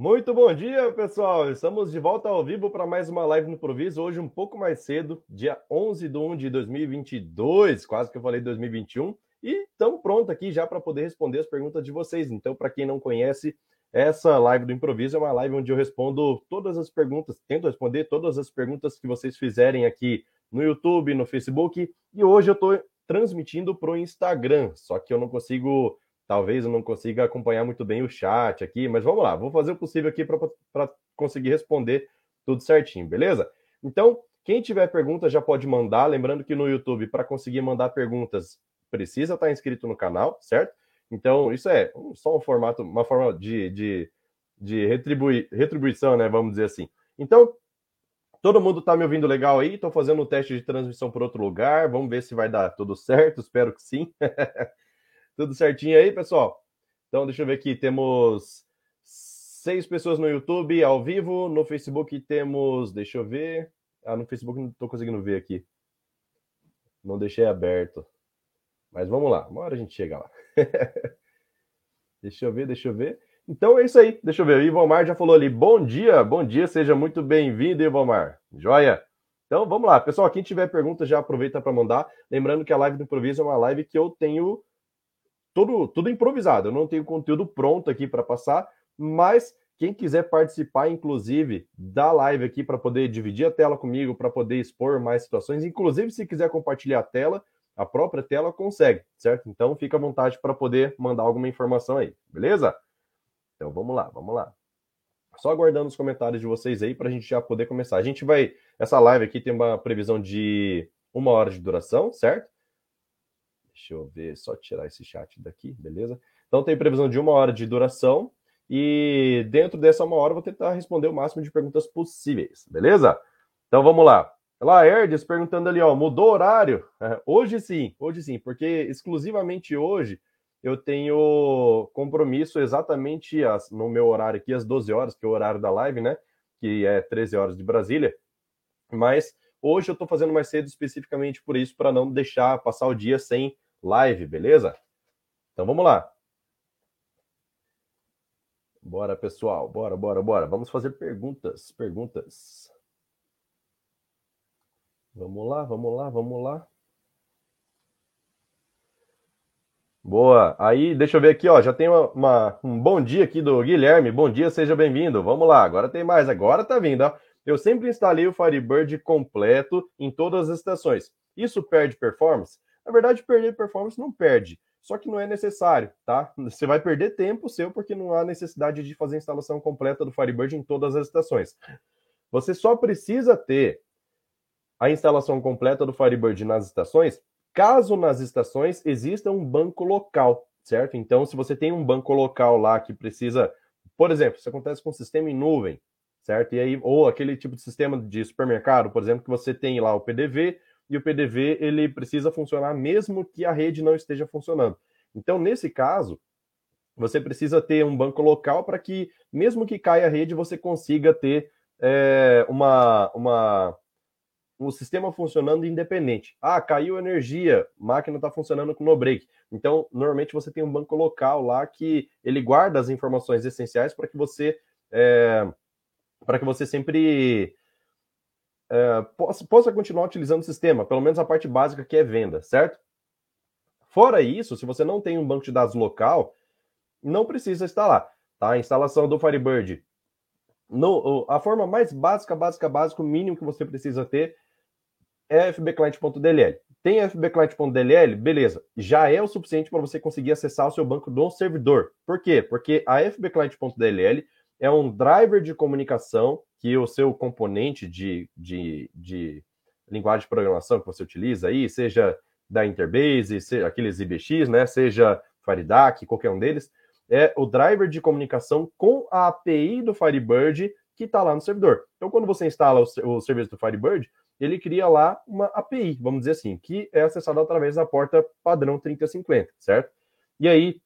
Muito bom dia, pessoal! Estamos de volta ao vivo para mais uma live no Improviso, hoje um pouco mais cedo, dia 11 de 1 de 2022, quase que eu falei 2021, e estamos prontos aqui já para poder responder as perguntas de vocês. Então, para quem não conhece, essa live do Improviso é uma live onde eu respondo todas as perguntas, tento responder todas as perguntas que vocês fizerem aqui no YouTube, no Facebook, e hoje eu estou transmitindo para o Instagram, só que eu não consigo Talvez eu não consiga acompanhar muito bem o chat aqui, mas vamos lá, vou fazer o possível aqui para conseguir responder tudo certinho, beleza? Então, quem tiver pergunta já pode mandar. Lembrando que no YouTube, para conseguir mandar perguntas, precisa estar inscrito no canal, certo? Então, isso é só um formato, uma forma de, de, de retribui, retribuição, né? Vamos dizer assim. Então, todo mundo está me ouvindo legal aí? Estou fazendo um teste de transmissão por outro lugar. Vamos ver se vai dar tudo certo. Espero que sim. Tudo certinho aí, pessoal? Então, deixa eu ver aqui. Temos seis pessoas no YouTube ao vivo. No Facebook temos. Deixa eu ver. Ah, no Facebook não estou conseguindo ver aqui. Não deixei aberto. Mas vamos lá. Uma hora a gente chega lá. deixa eu ver, deixa eu ver. Então é isso aí. Deixa eu ver. O Ivomar já falou ali. Bom dia, bom dia. Seja muito bem-vindo, Ivomar. Joia? Então vamos lá. Pessoal, quem tiver pergunta já aproveita para mandar. Lembrando que a live do improviso é uma live que eu tenho tudo, tudo improvisado. Eu não tenho conteúdo pronto aqui para passar, mas quem quiser participar, inclusive, da live aqui para poder dividir a tela comigo, para poder expor mais situações, inclusive se quiser compartilhar a tela, a própria tela consegue, certo? Então fica à vontade para poder mandar alguma informação aí, beleza? Então vamos lá, vamos lá. Só aguardando os comentários de vocês aí para a gente já poder começar. A gente vai. Essa live aqui tem uma previsão de uma hora de duração, certo? Deixa eu ver, só tirar esse chat daqui, beleza? Então tem previsão de uma hora de duração e dentro dessa uma hora eu vou tentar responder o máximo de perguntas possíveis, beleza? Então vamos lá. Lá, Erdes perguntando ali, ó, mudou horário? Hoje sim, hoje sim, porque exclusivamente hoje eu tenho compromisso exatamente as, no meu horário aqui, às 12 horas, que é o horário da live, né? Que é 13 horas de Brasília. Mas hoje eu tô fazendo mais cedo especificamente por isso, para não deixar passar o dia sem live, beleza? Então vamos lá. Bora, pessoal. Bora, bora, bora. Vamos fazer perguntas, perguntas. Vamos lá, vamos lá, vamos lá. Boa. Aí, deixa eu ver aqui, ó. Já tem uma, uma, um bom dia aqui do Guilherme. Bom dia, seja bem-vindo. Vamos lá. Agora tem mais. Agora tá vindo, ó. Eu sempre instalei o Firebird completo em todas as estações. Isso perde performance? Na verdade, perder performance não perde, só que não é necessário, tá? Você vai perder tempo seu porque não há necessidade de fazer a instalação completa do Firebird em todas as estações. Você só precisa ter a instalação completa do Firebird nas estações, caso nas estações exista um banco local, certo? Então, se você tem um banco local lá que precisa, por exemplo, isso acontece com o sistema em nuvem, certo? E aí, ou aquele tipo de sistema de supermercado, por exemplo, que você tem lá o PDV, e o PDV ele precisa funcionar mesmo que a rede não esteja funcionando. Então, nesse caso, você precisa ter um banco local para que, mesmo que caia a rede, você consiga ter é, uma, uma, um sistema funcionando independente. Ah, caiu energia, máquina está funcionando com no break. Então, normalmente você tem um banco local lá que ele guarda as informações essenciais para que você é, para que você sempre é, possa, possa continuar utilizando o sistema, pelo menos a parte básica que é venda, certo? Fora isso, se você não tem um banco de dados local, não precisa instalar. Tá? A instalação do Firebird, no, a forma mais básica, básica, básica, o mínimo que você precisa ter é fbclient.dll. Tem fbclient.dll? Beleza. Já é o suficiente para você conseguir acessar o seu banco do servidor. Por quê? Porque a fbclient.dll é um driver de comunicação que o seu componente de, de, de linguagem de programação que você utiliza aí, seja da Interbase, seja aqueles IBX, né, seja FireDAC, qualquer um deles, é o driver de comunicação com a API do Firebird que está lá no servidor. Então, quando você instala o, o, serviço do Firebird, ele cria lá uma API, vamos dizer assim, que é acessada através da porta padrão 3050, certo? E aí,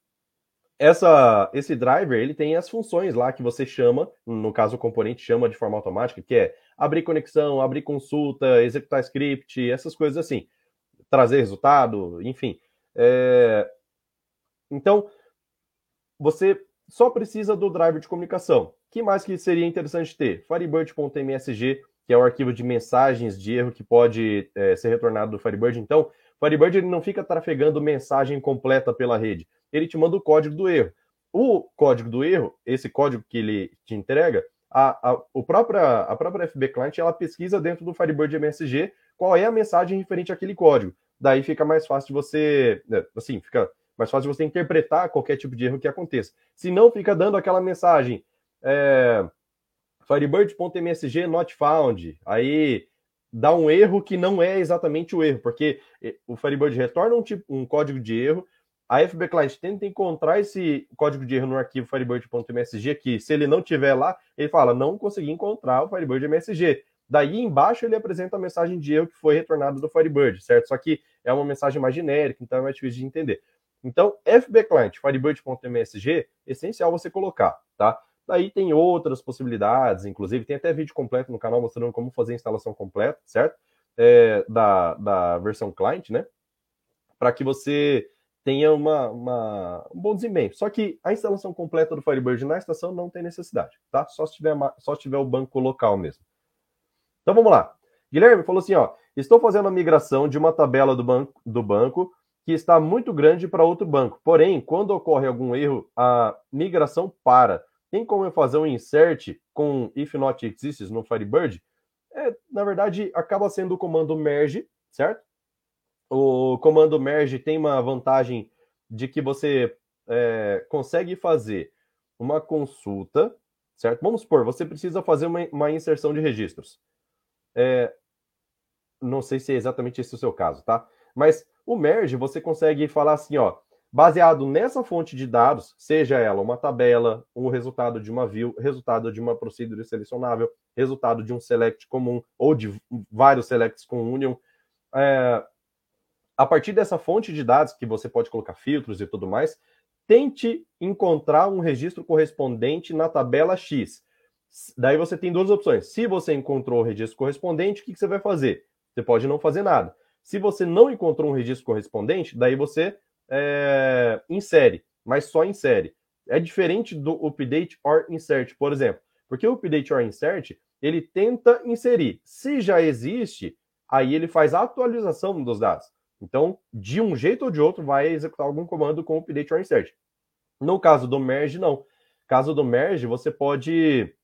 essa, esse driver ele tem as funções lá que você chama, no caso o componente chama de forma automática, que é abrir conexão, abrir consulta, executar script, essas coisas assim, trazer resultado, enfim. É... Então, você só precisa do driver de comunicação. que mais que seria interessante ter? Firebird.msg, que é o arquivo de mensagens de erro que pode é, ser retornado do Firebird. Então, Firebird ele não fica trafegando mensagem completa pela rede. Ele te manda o código do erro. O código do erro, esse código que ele te entrega, a, a, o própria, a própria FB Client ela pesquisa dentro do Firebird MSG qual é a mensagem referente àquele código. Daí fica mais fácil de você, né, assim, fica mais fácil de você interpretar qualquer tipo de erro que aconteça. Se não, fica dando aquela mensagem é, firebird.msg not found, aí dá um erro que não é exatamente o erro, porque o Firebird retorna um, tipo, um código de erro, a FB Client tenta encontrar esse código de erro no arquivo firebird.msg, que se ele não tiver lá, ele fala, não consegui encontrar o Firebird MSG. Daí embaixo ele apresenta a mensagem de erro que foi retornada do Firebird, certo? Só que é uma mensagem mais genérica, então é mais difícil de entender. Então, FB Client, firebird.msg, essencial você colocar, tá? Daí tem outras possibilidades, inclusive tem até vídeo completo no canal mostrando como fazer a instalação completa, certo? É, da, da versão client, né? Para que você tenha uma, uma, um bom desempenho. Só que a instalação completa do Firebird na estação não tem necessidade, tá? Só se tiver, só se tiver o banco local mesmo. Então vamos lá. Guilherme falou assim: ó, estou fazendo a migração de uma tabela do banco, do banco que está muito grande para outro banco. Porém, quando ocorre algum erro, a migração para. Tem como eu fazer um insert com if not exists no Firebird? É, na verdade, acaba sendo o comando merge, certo? O comando merge tem uma vantagem de que você é, consegue fazer uma consulta, certo? Vamos supor, você precisa fazer uma, uma inserção de registros. É, não sei se é exatamente esse o seu caso, tá? Mas o merge você consegue falar assim, ó, baseado nessa fonte de dados, seja ela uma tabela, um resultado de uma view, resultado de uma procedure selecionável, resultado de um select comum ou de vários selects com union, é, a partir dessa fonte de dados que você pode colocar filtros e tudo mais, tente encontrar um registro correspondente na tabela X. Daí você tem duas opções. Se você encontrou o registro correspondente, o que, você vai fazer? Você pode não fazer nada. Se você não encontrou um registro correspondente, daí você é, insere, mas só insere. É diferente do update or insert, por exemplo. Porque o update or insert, ele tenta inserir. Se já existe, aí ele faz a atualização dos dados. Então, de um jeito ou de outro, vai executar algum comando com update or insert. No caso do merge, não. Caso do merge, você pode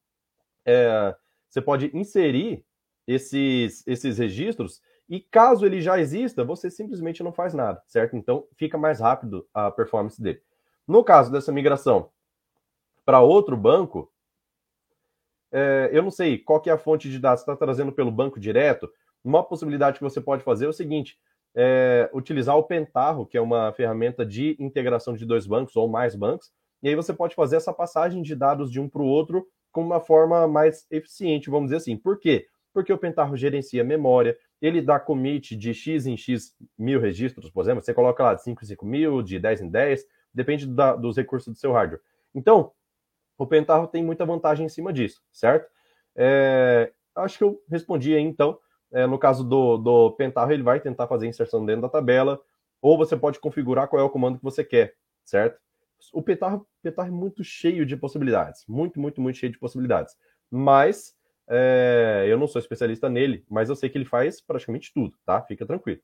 é, você pode inserir esses, esses registros e caso ele já exista, você simplesmente não faz nada, certo? Então fica mais rápido a performance dele. No caso dessa migração para outro banco, é, eu não sei qual que é a fonte de dados, está trazendo pelo banco direto. Uma possibilidade que você pode fazer é o seguinte: é, utilizar o Pentarro, que é uma ferramenta de integração de dois bancos ou mais bancos, e aí você pode fazer essa passagem de dados de um para o outro com uma forma mais eficiente, vamos dizer assim. Por quê? Porque o Pentarro gerencia memória, ele dá commit de X em X mil registros, por exemplo, você coloca lá de 5 em 5 mil, de 10 em 10, depende da, dos recursos do seu hardware. Então, o Pentarro tem muita vantagem em cima disso, certo? É, acho que eu respondi aí, então. É, no caso do, do Pentarro, ele vai tentar fazer inserção dentro da tabela, ou você pode configurar qual é o comando que você quer, certo? O Pentarro, Pentarro é muito cheio de possibilidades, muito, muito, muito cheio de possibilidades. Mas é, eu não sou especialista nele, mas eu sei que ele faz praticamente tudo, tá? Fica tranquilo.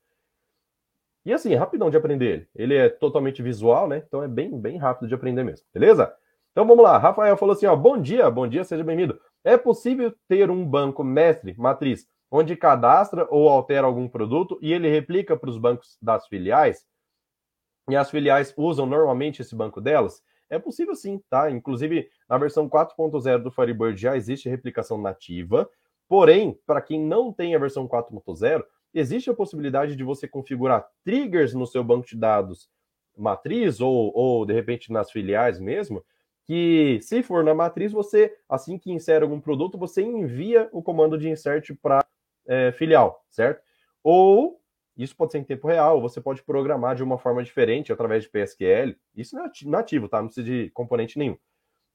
E assim, é rapidão de aprender ele. Ele é totalmente visual, né? Então é bem, bem rápido de aprender mesmo, beleza? Então vamos lá. Rafael falou assim: ó, bom dia, bom dia, seja bem-vindo. É possível ter um banco mestre, matriz, onde cadastra ou altera algum produto e ele replica para os bancos das filiais? E as filiais usam normalmente esse banco delas? É possível sim, tá? Inclusive, na versão 4.0 do Firebird já existe replicação nativa. Porém, para quem não tem a versão 4.0, existe a possibilidade de você configurar triggers no seu banco de dados matriz ou, ou de repente nas filiais mesmo, que se for na matriz, você, assim que insere algum produto, você envia o comando de insert para é, filial, certo? Ou isso pode ser em tempo real, você pode programar de uma forma diferente através de PSQL. Isso não é nativo, tá? Não precisa de componente nenhum.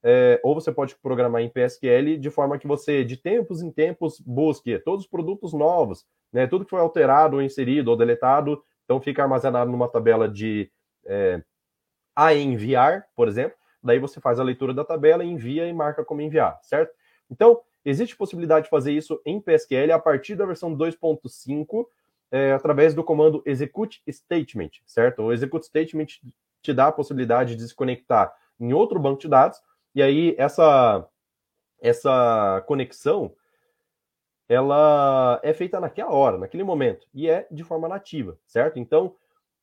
É, ou você pode programar em PSQL de forma que você, de tempos em tempos, busque todos os produtos novos, né? Tudo que foi alterado, ou inserido ou deletado, então fica armazenado numa tabela de é, a enviar, por exemplo. daí você faz a leitura da tabela, envia e marca como enviar, certo? Então, existe possibilidade de fazer isso em PSQL a partir da versão 2.5, é, através do comando execute statement, certo? O execute statement te dá a possibilidade de se conectar em outro banco de dados, e aí essa, essa conexão ela é feita naquela hora, naquele momento, e é de forma nativa, certo? Então,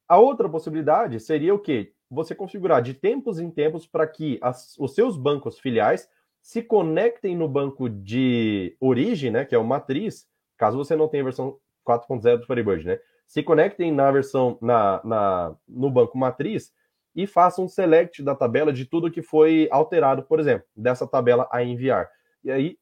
a outra possibilidade seria o quê? Você configurar de tempos em tempos para que as, os seus bancos filiais se conectem no banco de origem, né, que é o matriz, caso você não tenha a versão 4.0 do Firebird, né? Se conectem na versão na, na, no banco matriz e façam um select da tabela de tudo que foi alterado, por exemplo, dessa tabela a enviar. E aí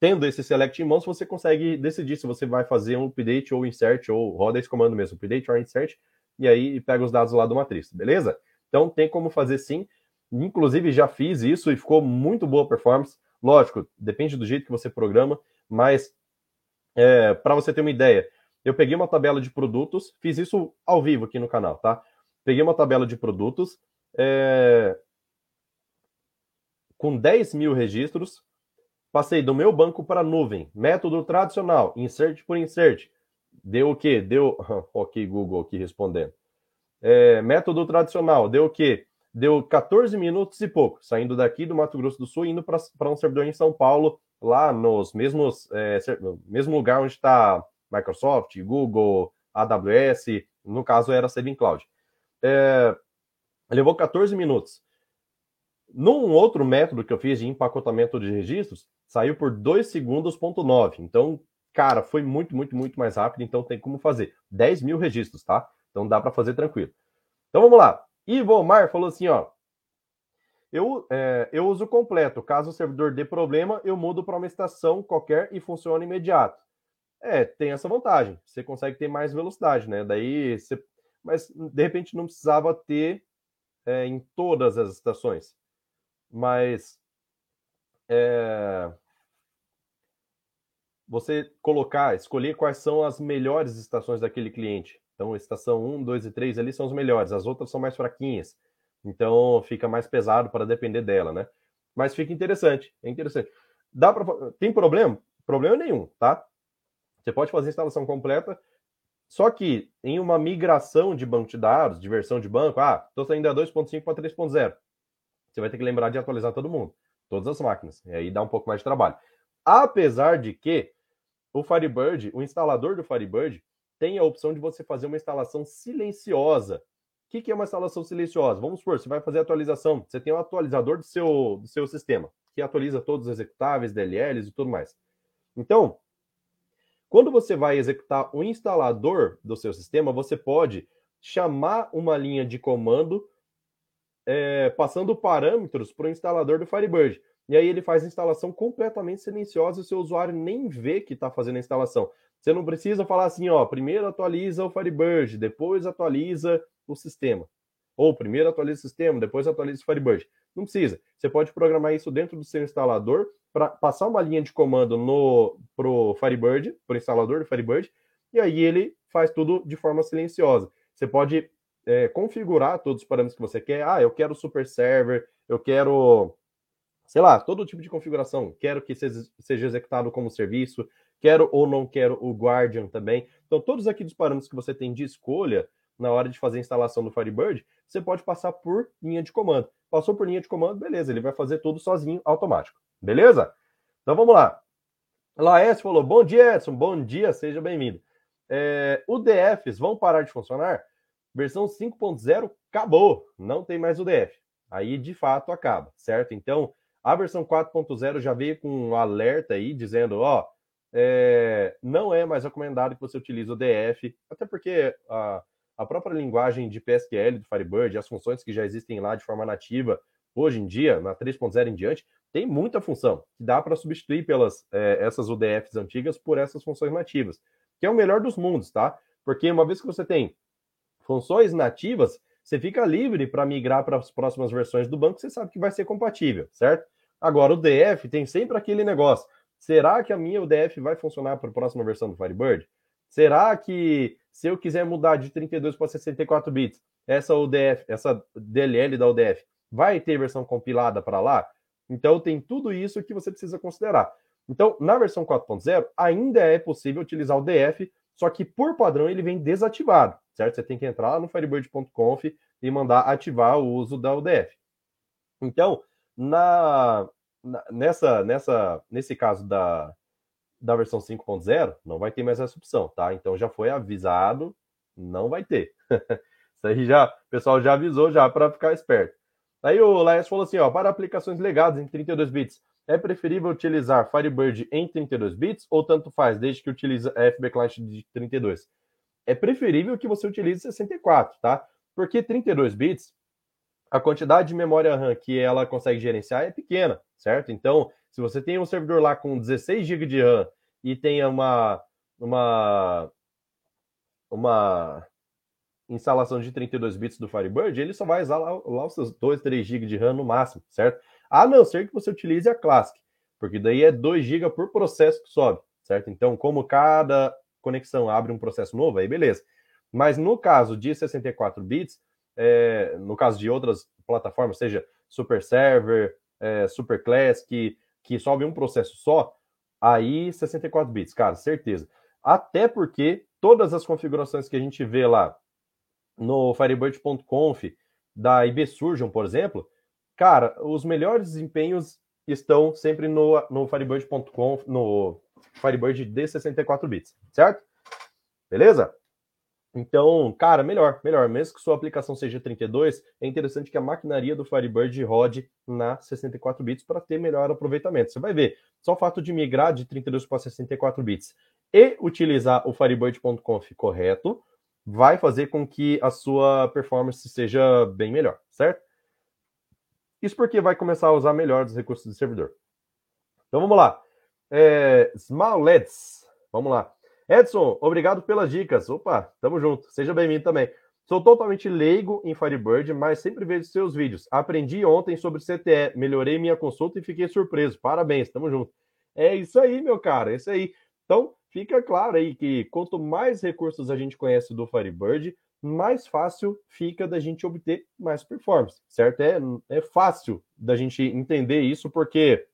tendo esse select em mãos, você consegue decidir se você vai fazer um update ou insert, ou roda esse comando mesmo, update ou insert, e aí pega os dados lá do matriz, beleza? Então tem como fazer sim. Inclusive já fiz isso e ficou muito boa performance. Lógico, depende do jeito que você programa, mas é, para você ter uma ideia, eu peguei uma tabela de produtos, fiz isso ao vivo aqui no canal, tá? Peguei uma tabela de produtos é, com 10 mil registros, Passei do meu banco para a nuvem. Método tradicional, insert por insert. Deu o quê? Deu. ok, Google aqui respondendo. É, método tradicional, deu o quê? Deu 14 minutos e pouco, saindo daqui do Mato Grosso do Sul, indo para um servidor em São Paulo, lá nos mesmos, é, mesmo lugar onde está Microsoft, Google, AWS, no caso era Saving Cloud. É, levou 14 minutos. Num outro método que eu fiz de empacotamento de registros, saiu por 2 segundos, ponto 9. Então, cara, foi muito, muito, muito mais rápido. Então, tem como fazer 10 mil registros, tá? Então, dá para fazer tranquilo. Então, vamos lá. Ivomar falou assim, ó. Eu, é, eu uso completo. Caso o servidor dê problema, eu mudo para uma estação qualquer e funciona imediato. É, tem essa vantagem. Você consegue ter mais velocidade, né? Daí você. Mas de repente não precisava ter é, em todas as estações mas é, você colocar, escolher quais são as melhores estações daquele cliente. Então, estação 1, 2 e 3 ali são as melhores, as outras são mais fraquinhas. Então, fica mais pesado para depender dela, né? Mas fica interessante, é interessante. Dá para tem problema? Problema nenhum, tá? Você pode fazer a instalação completa, só que em uma migração de banco de dados, de versão de banco, ah, estou saindo da 2.5 para 3.0 você vai ter que lembrar de atualizar todo mundo, todas as máquinas. E aí dá um pouco mais de trabalho. Apesar de que o Firebird, o instalador do Firebird, tem a opção de você fazer uma instalação silenciosa. O que, que é uma instalação silenciosa? Vamos supor, você vai fazer atualização, você tem um atualizador do seu, do seu sistema, que atualiza todos os executáveis, DLLs e tudo mais. Então, quando você vai executar o instalador do seu sistema, você pode chamar uma linha de comando é, passando parâmetros para o instalador do Firebird. E aí ele faz a instalação completamente silenciosa e o seu usuário nem vê que está fazendo a instalação. Você não precisa falar assim, ó, primeiro atualiza o Firebird, depois atualiza o sistema. Ou primeiro atualiza o sistema, depois atualiza o Firebird. Não precisa. Você pode programar isso dentro do seu instalador para passar uma linha de comando no pro Firebird, para o instalador do Firebird, e aí ele faz tudo de forma silenciosa. Você pode é, configurar todos os parâmetros que você quer. Ah, eu quero super server, eu quero, sei lá, todo tipo de configuração. Quero que seja executado como serviço, quero ou não quero o Guardian também. Então, todos aqueles parâmetros que você tem de escolha na hora de fazer a instalação do Firebird, você pode passar por linha de comando. Passou por linha de comando, beleza, ele vai fazer tudo sozinho, automático. Beleza? Então vamos lá. Laércio falou: Bom dia, Edson. Bom dia, seja bem-vindo. É, DFs vão parar de funcionar? Versão 5.0 acabou, não tem mais o DF. Aí de fato acaba, certo? Então a versão 4.0 já veio com um alerta aí dizendo: ó, é, não é mais recomendado que você utilize o DF, até porque a, a própria linguagem de PSQL do Firebird, as funções que já existem lá de forma nativa, hoje em dia, na 3.0 em diante, tem muita função que dá para substituir pelas é, essas UDFs antigas por essas funções nativas, que é o melhor dos mundos, tá? Porque uma vez que você tem funções nativas, você fica livre para migrar para as próximas versões do banco, você sabe que vai ser compatível, certo? Agora, o DF tem sempre aquele negócio. Será que a minha UDF vai funcionar para a próxima versão do Firebird? Será que se eu quiser mudar de 32 para 64 bits, essa UDF, essa DLL da UDF Vai ter versão compilada para lá? Então tem tudo isso que você precisa considerar. Então, na versão 4.0, ainda é possível utilizar o DF, só que por padrão ele vem desativado, certo? Você tem que entrar lá no firebird.conf e mandar ativar o uso da UDF. Então, na, nessa, nessa, nesse caso da, da versão 5.0, não vai ter mais essa opção, tá? Então já foi avisado, não vai ter. Isso aí já, o pessoal já avisou já para ficar esperto. Aí o Laes falou assim, ó, para aplicações legadas em 32 bits, é preferível utilizar Firebird em 32 bits ou tanto faz, desde que utilize FB Client de 32? É preferível que você utilize 64, tá? Porque 32 bits, a quantidade de memória RAM que ela consegue gerenciar é pequena, certo? Então, se você tem um servidor lá com 16 GB de RAM e tenha uma uma uma instalação de 32 bits do Firebird, ele só vai usar lá, lá os seus 2, 3 GB de RAM no máximo, certo? A não ser que você utilize a Classic, porque daí é 2 GB por processo que sobe, certo? Então, como cada conexão abre um processo novo, aí beleza. Mas no caso de 64 bits, é, no caso de outras plataformas, seja Super Server, é, Super Classic, que, que sobe um processo só, aí 64 bits, cara, certeza. Até porque todas as configurações que a gente vê lá no Firebird.conf da IB Surgeon, por exemplo, cara, os melhores desempenhos estão sempre no, no Firebird.conf, no Firebird de 64 bits, certo? Beleza? Então, cara, melhor, melhor. Mesmo que sua aplicação seja 32, é interessante que a maquinaria do Firebird rode na 64 bits para ter melhor aproveitamento. Você vai ver, só o fato de migrar de 32 para 64 bits e utilizar o Firebird.conf correto, vai fazer com que a sua performance seja bem melhor, certo? Isso porque vai começar a usar melhor os recursos do servidor. Então vamos lá. É, Small LEDs, vamos lá. Edson, obrigado pelas dicas. Opa, tamo junto. Seja bem-vindo também. Sou totalmente leigo em Firebird, mas sempre vejo seus vídeos. Aprendi ontem sobre CTE, melhorei minha consulta e fiquei surpreso. Parabéns, tamo junto. É isso aí, meu cara, é isso aí. Então, fica claro aí que quanto mais recursos a gente conhece do Firebird, mais fácil fica da gente obter mais performance, certo? É, é fácil da gente entender isso, porque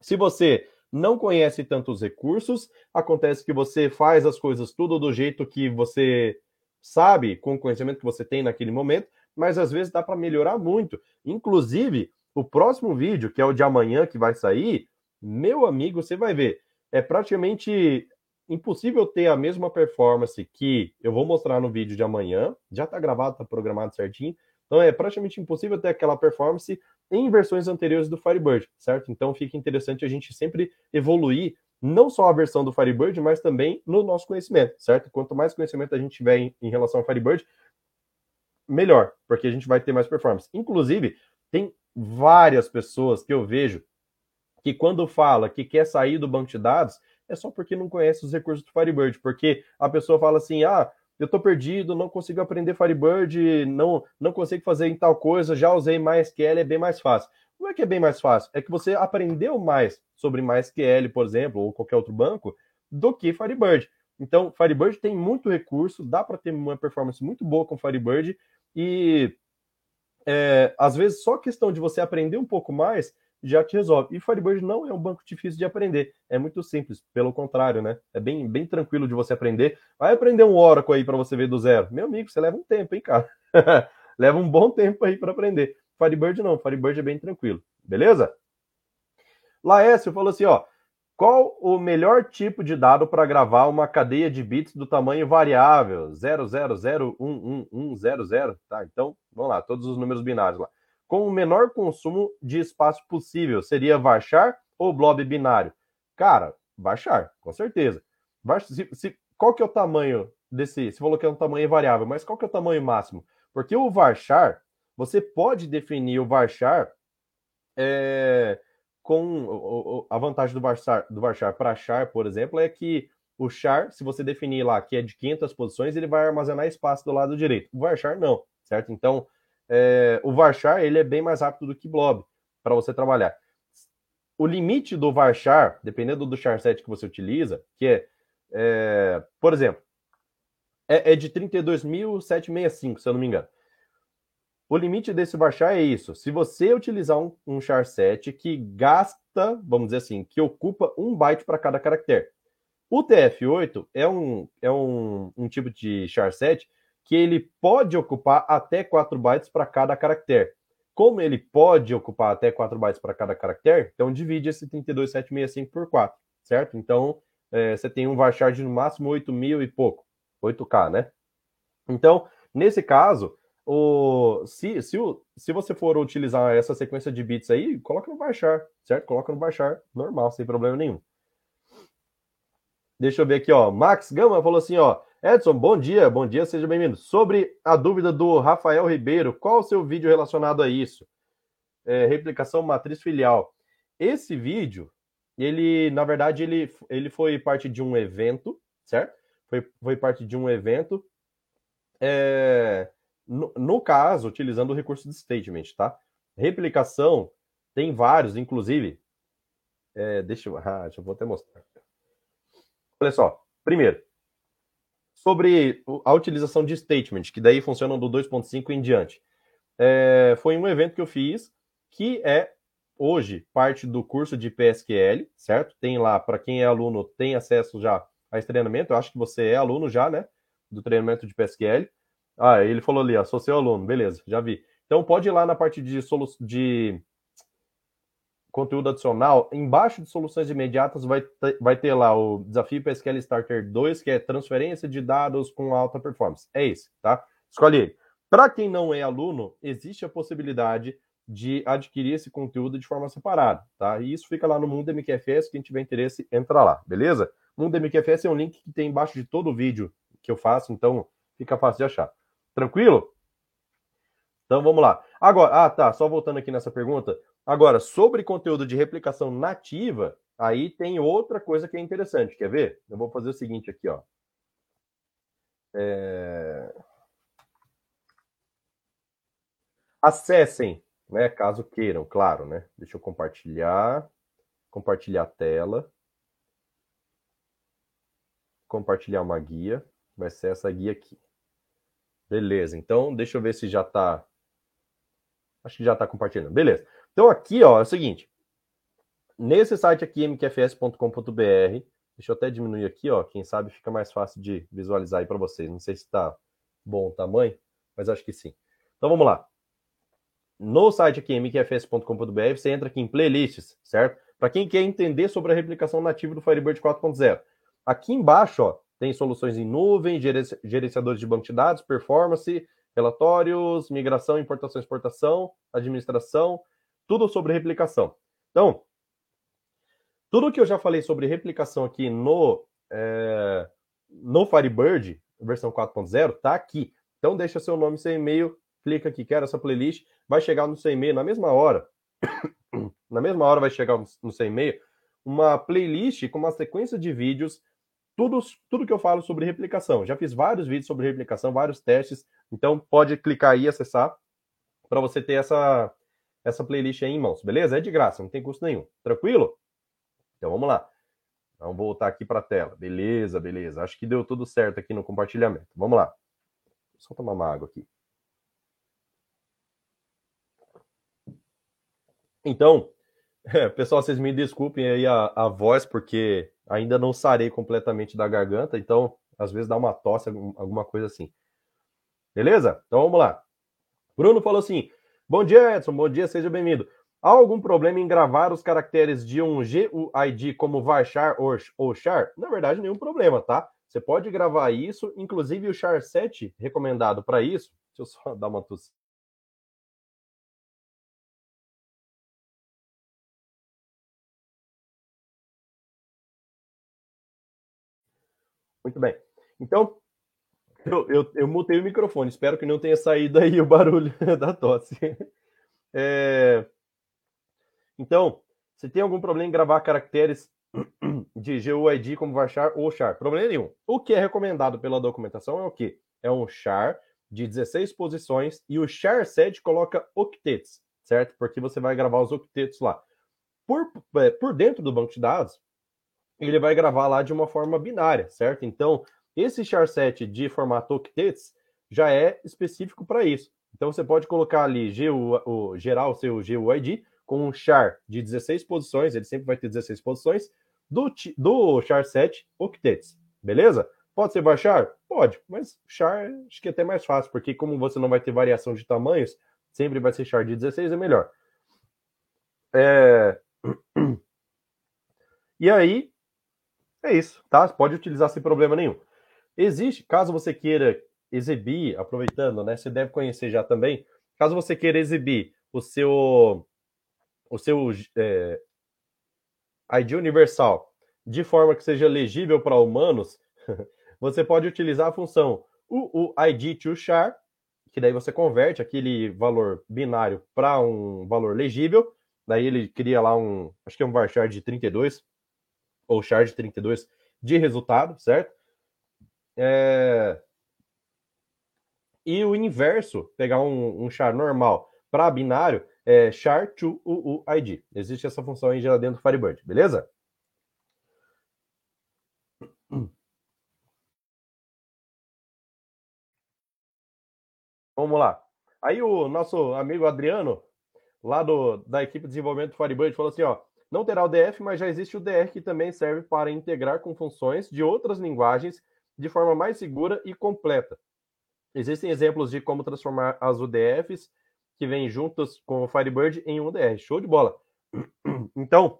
se você não conhece tantos recursos, acontece que você faz as coisas tudo do jeito que você sabe, com o conhecimento que você tem naquele momento, mas às vezes dá para melhorar muito. Inclusive, o próximo vídeo, que é o de amanhã que vai sair, meu amigo, você vai ver, é praticamente impossível ter a mesma performance que eu vou mostrar no vídeo de amanhã. Já está gravado, está programado certinho. Então é praticamente impossível ter aquela performance em versões anteriores do Firebird, certo? Então fica interessante a gente sempre evoluir não só a versão do Firebird, mas também no nosso conhecimento, certo? Quanto mais conhecimento a gente tiver em, em relação ao Firebird, melhor, porque a gente vai ter mais performance. Inclusive, tem várias pessoas que eu vejo que quando fala que quer sair do banco de dados, é só porque não conhece os recursos do Firebird, porque a pessoa fala assim: ah, eu tô perdido, não consigo aprender Firebird, não, não consigo fazer em tal coisa, já usei MySQL, é bem mais fácil. Não é que é bem mais fácil, é que você aprendeu mais sobre MySQL, por exemplo, ou qualquer outro banco, do que Firebird. Então, Firebird tem muito recurso, dá para ter uma performance muito boa com Firebird, e é, às vezes só questão de você aprender um pouco mais já te resolve. E Firebird não é um banco difícil de aprender, é muito simples, pelo contrário, né? É bem, bem tranquilo de você aprender. Vai aprender um Oracle aí para você ver do zero. Meu amigo, você leva um tempo, hein, cara? leva um bom tempo aí para aprender. Firebird não, Firebird é bem tranquilo, beleza? Laércio falou assim, ó, qual o melhor tipo de dado para gravar uma cadeia de bits do tamanho variável? 000111100, tá? Então, vamos lá, todos os números binários lá com o menor consumo de espaço possível. Seria varchar ou blob binário? Cara, varchar, com certeza. Se, se, qual que é o tamanho desse? Você falou que é um tamanho variável, mas qual que é o tamanho máximo? Porque o varchar, você pode definir o varchar é, com a vantagem do varchar, do varchar para char, por exemplo, é que o char, se você definir lá que é de 500 posições, ele vai armazenar espaço do lado direito. O varchar não, certo? Então, é, o varchar ele é bem mais rápido do que blob para você trabalhar. O limite do varchar, dependendo do char set que você utiliza, que é, é por exemplo, é, é de 32.765, se eu não me engano. O limite desse varchar é isso. Se você utilizar um, um char set que gasta, vamos dizer assim, que ocupa um byte para cada caractere. O TF8 é um, é um, um tipo de char set que ele pode ocupar até 4 bytes para cada caractere. Como ele pode ocupar até 4 bytes para cada caractere, então divide esse 32765 por 4, certo? Então, é, você tem um varchar de no máximo 8 mil e pouco, 8K, né? Então, nesse caso, o, se, se, se você for utilizar essa sequência de bits aí, coloca no varchar, certo? Coloca no varchar normal, sem problema nenhum. Deixa eu ver aqui, ó. Max Gama falou assim, ó. Edson, bom dia, bom dia, seja bem-vindo. Sobre a dúvida do Rafael Ribeiro, qual o seu vídeo relacionado a isso? É, replicação matriz filial. Esse vídeo, ele, na verdade, ele, ele foi parte de um evento, certo? Foi, foi parte de um evento. É, no, no caso, utilizando o recurso de statement, tá? Replicação tem vários, inclusive. É, deixa eu. Ah, deixa eu vou até mostrar. Olha só, primeiro, sobre a utilização de statement, que daí funciona do 2.5 em diante. É, foi um evento que eu fiz que é hoje parte do curso de PSQL, certo? Tem lá, para quem é aluno, tem acesso já a esse treinamento. Eu acho que você é aluno já, né? Do treinamento de PSQL. Ah, ele falou ali, ó, sou seu aluno, beleza, já vi. Então pode ir lá na parte de, de conteúdo adicional, embaixo de soluções imediatas vai ter, vai ter lá o desafio PSQL Starter 2, que é transferência de dados com alta performance. É esse, tá? Escolhe ele. Para quem não é aluno, existe a possibilidade de adquirir esse conteúdo de forma separada, tá? E isso fica lá no Mundo MQFS, quem tiver interesse, entra lá, beleza? Mundo MQFS é um link que tem embaixo de todo o vídeo que eu faço, então fica fácil de achar. Tranquilo? Então vamos lá. Agora, ah, tá, só voltando aqui nessa pergunta. Agora, sobre conteúdo de replicação nativa, aí tem outra coisa que é interessante. Quer ver? Eu vou fazer o seguinte aqui, ó. É... Acessem, né, caso queiram, claro, né? Deixa eu compartilhar, compartilhar a tela, compartilhar uma guia, vai ser essa guia aqui. Beleza, então deixa eu ver se já está Acho que já está compartilhando. Beleza. Então aqui, ó, é o seguinte. Nesse site aqui, mqfs.com.br, deixa eu até diminuir aqui, ó. Quem sabe fica mais fácil de visualizar aí para vocês. Não sei se está bom o tamanho, mas acho que sim. Então vamos lá. No site aqui, mqfs.com.br, você entra aqui em playlists, certo? Para quem quer entender sobre a replicação nativa do Firebird 4.0. Aqui embaixo, ó, tem soluções em nuvem, gerenciadores de banco de dados, performance, relatórios, migração, importação, exportação, administração, tudo sobre replicação. Então, tudo que eu já falei sobre replicação aqui no, é, no Firebird, versão 4.0, está aqui. Então, deixa seu nome e seu e-mail, clica aqui, quero essa playlist, vai chegar no seu e-mail na mesma hora. na mesma hora vai chegar no seu e-mail uma playlist com uma sequência de vídeos tudo, tudo que eu falo sobre replicação. Já fiz vários vídeos sobre replicação, vários testes, então pode clicar aí e acessar para você ter essa, essa playlist aí em mãos, beleza? É de graça, não tem custo nenhum. Tranquilo? Então vamos lá. Vamos voltar aqui para a tela. Beleza, beleza. Acho que deu tudo certo aqui no compartilhamento. Vamos lá. Só tomar uma água aqui. Então, pessoal, vocês me desculpem aí a, a voz, porque ainda não sarei completamente da garganta, então às vezes dá uma tosse, alguma coisa assim. Beleza? Então vamos lá. Bruno falou assim: Bom dia, Edson. Bom dia, seja bem-vindo. Há algum problema em gravar os caracteres de um GUID como varchar ou char? Na verdade, nenhum problema, tá? Você pode gravar isso, inclusive o char 7 recomendado para isso. Deixa eu só dar uma tosse Muito bem. Então, eu, eu, eu mutei o microfone. Espero que não tenha saído aí o barulho da tosse. É... Então, se tem algum problema em gravar caracteres de GUID como varchar ou char, problema nenhum. O que é recomendado pela documentação é o quê? É um char de 16 posições e o char set coloca octets, certo? Porque você vai gravar os octets lá. Por, é, por dentro do banco de dados, ele vai gravar lá de uma forma binária, certo? Então, esse charset de formato octets já é específico para isso. Então você pode colocar ali GU, o, gerar o seu GUID com um char de 16 posições, ele sempre vai ter 16 posições, do, do char 7 octets, beleza? Pode ser baixar? Pode, mas char acho que é até mais fácil, porque como você não vai ter variação de tamanhos, sempre vai ser char de 16, é melhor. É... E aí, é isso, tá? Pode utilizar sem problema nenhum. Existe, caso você queira exibir, aproveitando, né? Você deve conhecer já também. Caso você queira exibir o seu o seu é, ID universal de forma que seja legível para humanos, você pode utilizar a função UUID to char, que daí você converte aquele valor binário para um valor legível. Daí ele cria lá um, acho que é um varchar de 32 ou char de 32 de resultado, certo? É... E o inverso, pegar um, um char normal para binário, é char to UUID. Existe essa função aí já dentro do Firebird, beleza? Vamos lá. Aí o nosso amigo Adriano, lá do, da equipe de desenvolvimento do Firebird, falou assim, ó, não terá o DF, mas já existe o DR que também serve para integrar com funções de outras linguagens de forma mais segura e completa. Existem exemplos de como transformar as UDFs que vêm juntas com o Firebird em um UDR. Show de bola. Então,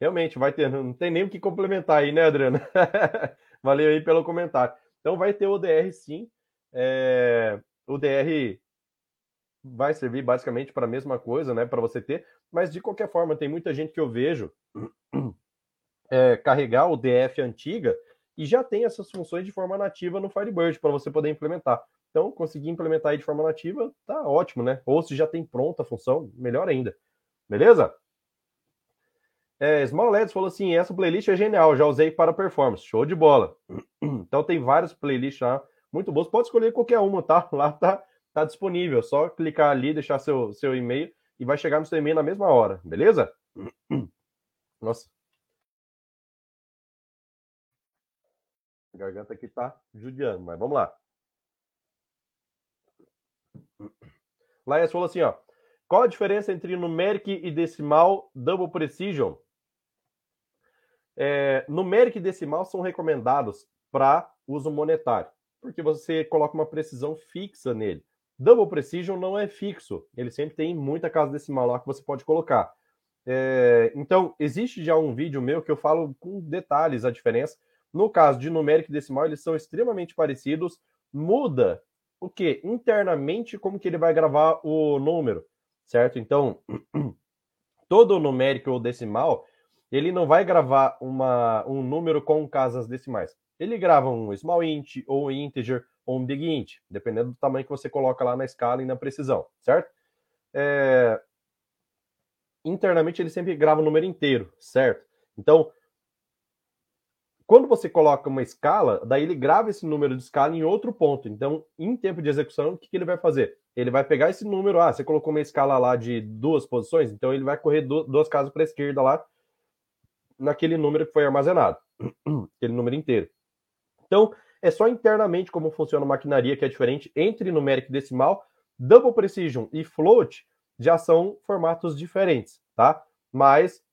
realmente vai ter, não tem nem o que complementar aí, né, Adriano? Valeu aí pelo comentário. Então vai ter o DR sim. É, o DR vai servir basicamente para a mesma coisa, né, para você ter, mas de qualquer forma tem muita gente que eu vejo é, carregar o DF antiga e já tem essas funções de forma nativa no Firebird para você poder implementar. Então, conseguir implementar aí de forma nativa, tá ótimo, né? Ou se já tem pronta a função, melhor ainda. Beleza? É, Small LEDs falou assim: essa playlist é genial, já usei para performance. Show de bola. Então tem várias playlists lá, muito boas. Pode escolher qualquer uma, tá? Lá tá, tá disponível. Só clicar ali, deixar seu, seu e-mail e vai chegar no seu e-mail na mesma hora, beleza? Nossa, A garganta aqui tá judiando, mas vamos lá. Laes falou assim, ó. Qual a diferença entre numeric e decimal double precision? É, numeric e decimal são recomendados para uso monetário, porque você coloca uma precisão fixa nele. Double precision não é fixo, ele sempre tem muita casa decimal lá que você pode colocar. É, então, existe já um vídeo meu que eu falo com detalhes a diferença no caso de numérico e decimal, eles são extremamente parecidos. Muda o que? Internamente, como que ele vai gravar o número, certo? Então, todo numérico ou decimal, ele não vai gravar uma, um número com casas decimais. Ele grava um small int, ou integer, ou um big int, dependendo do tamanho que você coloca lá na escala e na precisão, certo? É... Internamente, ele sempre grava o número inteiro, certo? Então, quando você coloca uma escala, daí ele grava esse número de escala em outro ponto. Então, em tempo de execução, o que, que ele vai fazer? Ele vai pegar esse número, ah, você colocou uma escala lá de duas posições, então ele vai correr duas casas para a esquerda lá, naquele número que foi armazenado, aquele número inteiro. Então, é só internamente como funciona a maquinaria que é diferente entre numérico e decimal. Double Precision e Float já são formatos diferentes, tá? Mas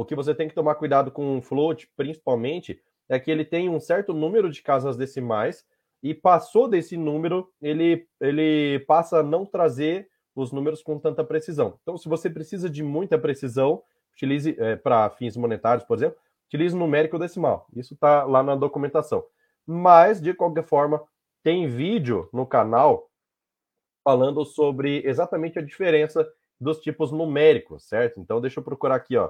o que você tem que tomar cuidado com o float, principalmente, é que ele tem um certo número de casas decimais e passou desse número, ele, ele passa a não trazer os números com tanta precisão. Então, se você precisa de muita precisão, utilize é, para fins monetários, por exemplo, utilize numérico decimal. Isso está lá na documentação. Mas, de qualquer forma, tem vídeo no canal falando sobre exatamente a diferença dos tipos numéricos, certo? Então, deixa eu procurar aqui, ó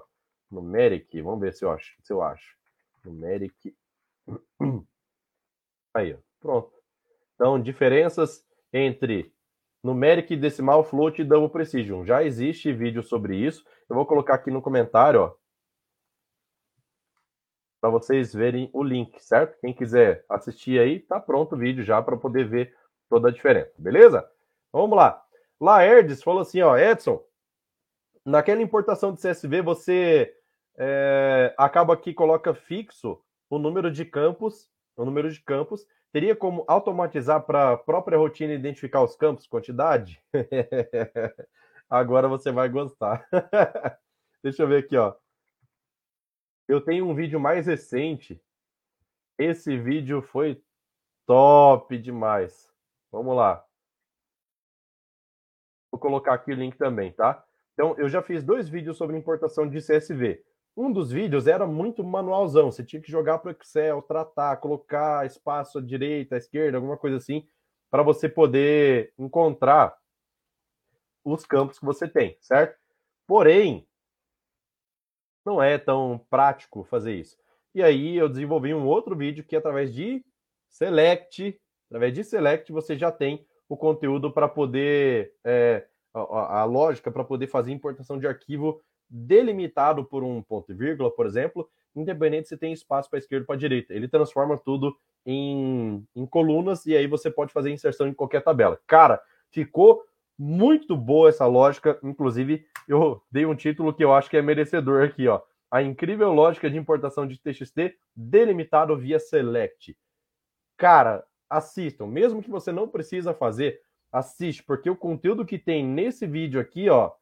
numeric, vamos ver se eu acho, se eu acho. Numeric. Aí, ó, pronto. Então, diferenças entre numeric, decimal, float e double precision. Já existe vídeo sobre isso. Eu vou colocar aqui no comentário, ó, para vocês verem o link, certo? Quem quiser assistir aí, tá pronto o vídeo já para poder ver toda a diferença, beleza? Vamos lá. Laerdes falou assim, ó, Edson, naquela importação de CSV você é, acaba que coloca fixo o número de campos, o número de campos Teria como automatizar para a própria rotina identificar os campos, quantidade? Agora você vai gostar. Deixa eu ver aqui, ó. Eu tenho um vídeo mais recente. Esse vídeo foi top demais. Vamos lá. Vou colocar aqui o link também, tá? Então, eu já fiz dois vídeos sobre importação de CSV. Um dos vídeos era muito manualzão. Você tinha que jogar para o Excel, tratar, colocar espaço à direita, à esquerda, alguma coisa assim, para você poder encontrar os campos que você tem, certo? Porém, não é tão prático fazer isso. E aí eu desenvolvi um outro vídeo que através de Select, através de Select você já tem o conteúdo para poder é, a, a, lógica para poder fazer importação de arquivo delimitado por um ponto e vírgula, por exemplo, independente se tem espaço para esquerda ou para direita. Ele transforma tudo em, em colunas e aí você pode fazer inserção em qualquer tabela. Cara, ficou muito boa essa lógica. Inclusive, eu dei um título que eu acho que é merecedor aqui, ó. A incrível lógica de importação de TXT delimitado via Select. Cara, assistam, mesmo que você não precisa fazer, assiste, porque o conteúdo que tem nesse vídeo aqui, ó,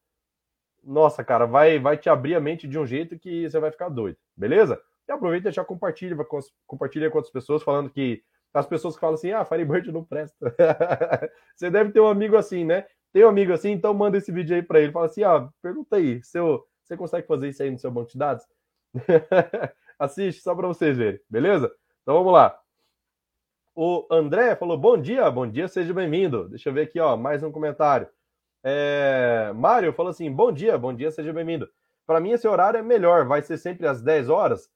nossa, cara, vai, vai te abrir a mente de um jeito que você vai ficar doido, beleza? E aproveita e já compartilha, compartilha com outras pessoas, falando que as pessoas que falam assim, ah, Firebird não presta. você deve ter um amigo assim, né? Tem um amigo assim, então manda esse vídeo aí para ele. Fala assim, ah, pergunta aí, seu, você consegue fazer isso aí no seu banco de dados? Assiste só para vocês verem, beleza? Então vamos lá. O André falou: bom dia, bom dia, seja bem-vindo. Deixa eu ver aqui, ó, mais um comentário. É, Mário falou assim: bom dia, bom dia, seja bem-vindo. Para mim, esse horário é melhor, vai ser sempre às 10 horas.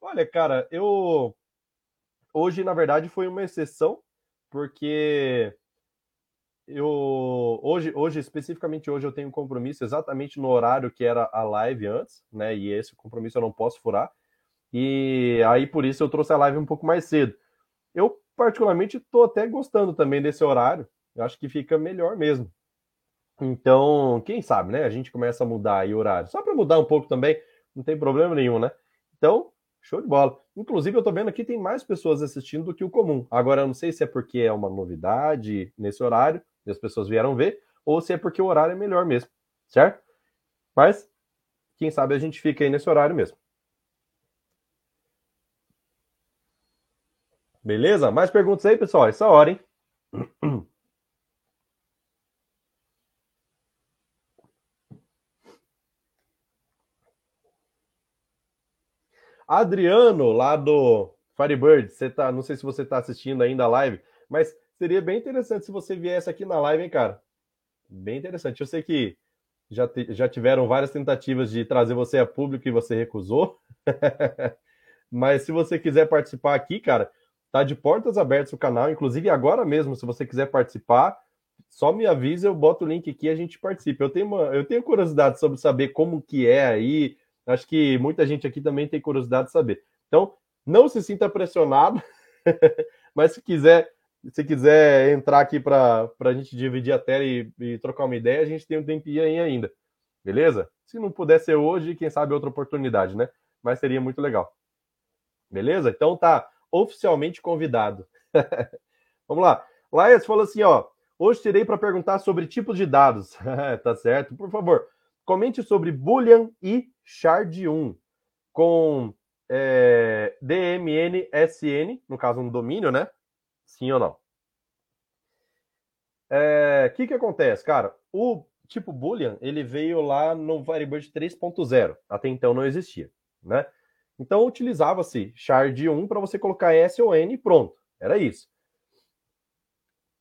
Olha, cara, eu. Hoje, na verdade, foi uma exceção, porque eu hoje, hoje especificamente hoje eu tenho um compromisso exatamente no horário que era a live antes, né? E esse compromisso eu não posso furar. E aí por isso eu trouxe a live um pouco mais cedo. Eu particularmente estou até gostando também desse horário. Eu acho que fica melhor mesmo. Então, quem sabe, né? A gente começa a mudar aí o horário. Só para mudar um pouco também, não tem problema nenhum, né? Então, show de bola. Inclusive, eu tô vendo aqui tem mais pessoas assistindo do que o comum. Agora, eu não sei se é porque é uma novidade nesse horário, e as pessoas vieram ver, ou se é porque o horário é melhor mesmo, certo? Mas, quem sabe a gente fica aí nesse horário mesmo. Beleza? Mais perguntas aí, pessoal? Essa hora, hein? Adriano, lá do Firebird, você tá, não sei se você está assistindo ainda a live, mas seria bem interessante se você viesse aqui na live, hein, cara? Bem interessante. Eu sei que já, te, já tiveram várias tentativas de trazer você a público e você recusou. mas se você quiser participar aqui, cara, Tá de portas abertas o canal, inclusive agora mesmo, se você quiser participar, só me avisa, eu boto o link aqui e a gente participa. Eu tenho, uma, eu tenho curiosidade sobre saber como que é aí. Acho que muita gente aqui também tem curiosidade de saber. Então, não se sinta pressionado, mas se quiser, se quiser entrar aqui para a gente dividir a tela e, e, trocar uma ideia, a gente tem um tempinho aí ainda. Beleza? Se não puder ser hoje, quem sabe outra oportunidade, né? Mas seria muito legal. Beleza? Então tá oficialmente convidado. Vamos lá. Laes falou assim, ó. Hoje tirei para perguntar sobre tipos de dados. tá certo? Por favor, comente sobre Boolean e Shard1 com é, DMNSN, no caso um domínio, né? Sim ou não? O é, que, que acontece, cara? O tipo Boolean, ele veio lá no Firebird 3.0. Até então não existia, né? Então utilizava-se shard 1 para você colocar S ou N e pronto. Era isso.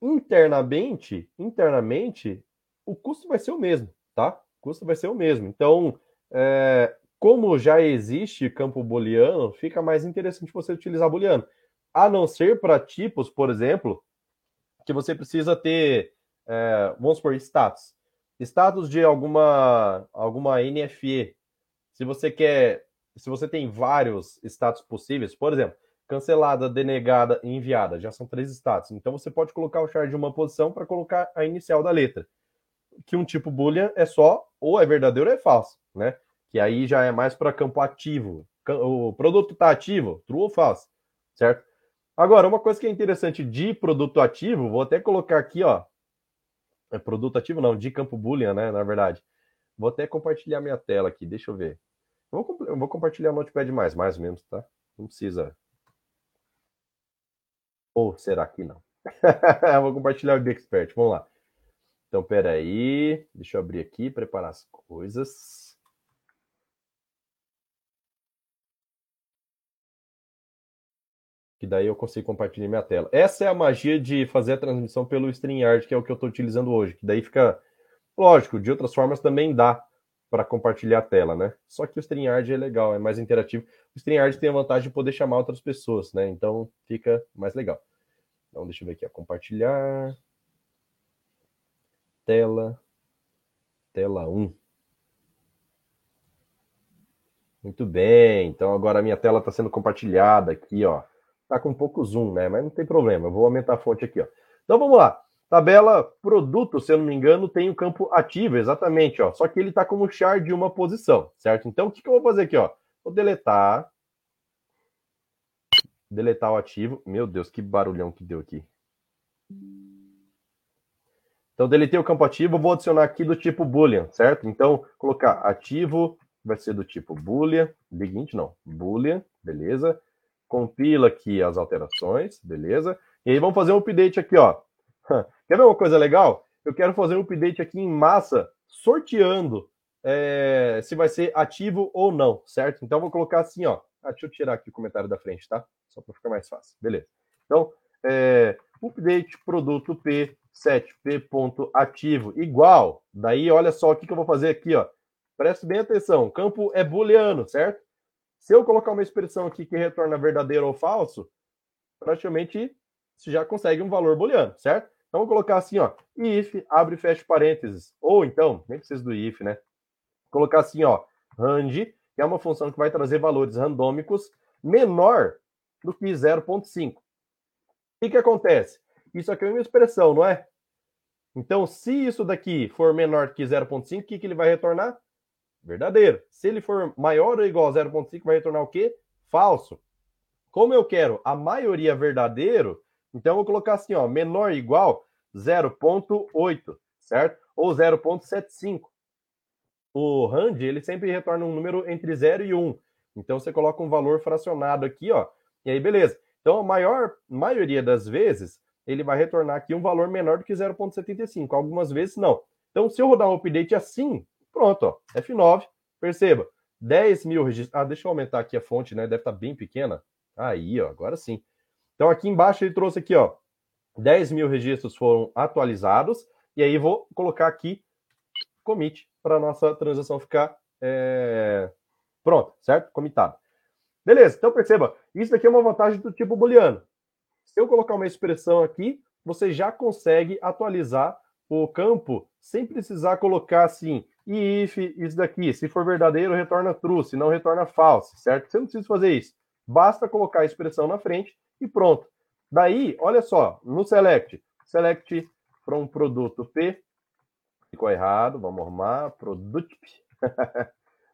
Internamente, internamente, o custo vai ser o mesmo, tá? Custo vai ser o mesmo. Então, é, como já existe campo booleano, fica mais interessante você utilizar booleano. A não ser para tipos, por exemplo, que você precisa ter, é, vamos supor, status. Status de alguma, alguma NFE. Se você quer se você tem vários status possíveis, por exemplo, cancelada, denegada e enviada, já são três status. Então você pode colocar o char de uma posição para colocar a inicial da letra. Que um tipo boolean é só ou é verdadeiro ou é falso, né? Que aí já é mais para campo ativo. O produto está ativo, true ou false, certo? Agora, uma coisa que é interessante de produto ativo, vou até colocar aqui, ó. É produto ativo não, de campo boolean, né, na verdade. Vou até compartilhar minha tela aqui, deixa eu ver. Eu vou, eu vou compartilhar o Notepad mais, mais menos, tá? Não precisa. Ou será que não? vou compartilhar o Expert, vamos lá. Então, peraí, deixa eu abrir aqui, preparar as coisas. que daí eu consigo compartilhar minha tela. Essa é a magia de fazer a transmissão pelo StreamYard, que é o que eu estou utilizando hoje, que daí fica, lógico, de outras formas também dá para compartilhar a tela, né? Só que o StreamYard é legal, é mais interativo. O StreamYard tem a vantagem de poder chamar outras pessoas, né? Então fica mais legal. Então deixa eu ver aqui, ó. compartilhar tela tela 1. Muito bem, então agora a minha tela está sendo compartilhada aqui, ó. Tá com pouco zoom, né? Mas não tem problema. Eu vou aumentar a fonte aqui, ó. Então vamos lá. Tabela produto, se eu não me engano, tem o campo ativo, exatamente, ó. Só que ele tá como char de uma posição, certo? Então o que, que eu vou fazer aqui, ó? Vou deletar. Deletar o ativo. Meu Deus, que barulhão que deu aqui. Então, deletei o campo ativo, vou adicionar aqui do tipo boolean, certo? Então, colocar ativo vai ser do tipo boolean, big não, boolean, beleza? Compila aqui as alterações, beleza? E aí vamos fazer um update aqui, ó. Quer ver uma coisa legal? Eu quero fazer um update aqui em massa, sorteando é, se vai ser ativo ou não, certo? Então, vou colocar assim, ó. Ah, deixa eu tirar aqui o comentário da frente, tá? Só para ficar mais fácil. Beleza. Então, é, update produto P 7p.ativo igual. Daí, olha só o que, que eu vou fazer aqui, ó. Preste bem atenção. Campo é booleano, certo? Se eu colocar uma expressão aqui que retorna verdadeiro ou falso, praticamente você já consegue um valor booleano, certo? Então, vou colocar assim, ó, if, abre e fecha parênteses. Ou então, nem precisa do if, né? Vou colocar assim, ó, rand, que é uma função que vai trazer valores randômicos menor do que 0.5. O que, que acontece? Isso aqui é uma expressão, não é? Então, se isso daqui for menor que 0.5, o que, que ele vai retornar? Verdadeiro. Se ele for maior ou igual a 0,5, vai retornar o quê? Falso. Como eu quero a maioria verdadeiro, então eu vou colocar assim, ó, menor ou igual 0,8, certo? Ou 0,75. O RAND, ele sempre retorna um número entre 0 e 1. Então você coloca um valor fracionado aqui, ó, e aí beleza. Então a maior maioria das vezes, ele vai retornar aqui um valor menor do que 0,75. Algumas vezes não. Então se eu rodar um update assim, Pronto, ó, F9, perceba, 10 mil registros. Ah, deixa eu aumentar aqui a fonte, né? Deve estar tá bem pequena. Aí, ó, agora sim. Então aqui embaixo ele trouxe aqui, ó, 10 mil registros foram atualizados. E aí vou colocar aqui commit para nossa transação ficar é... pronta, certo? Comitado. Beleza, então perceba, isso daqui é uma vantagem do tipo booleano. Se eu colocar uma expressão aqui, você já consegue atualizar o campo sem precisar colocar assim, e if isso daqui, se for verdadeiro, retorna true, se não retorna false, certo? Você não precisa fazer isso. Basta colocar a expressão na frente e pronto. Daí, olha só, no select, select from produto P, ficou errado, vamos arrumar, produto P.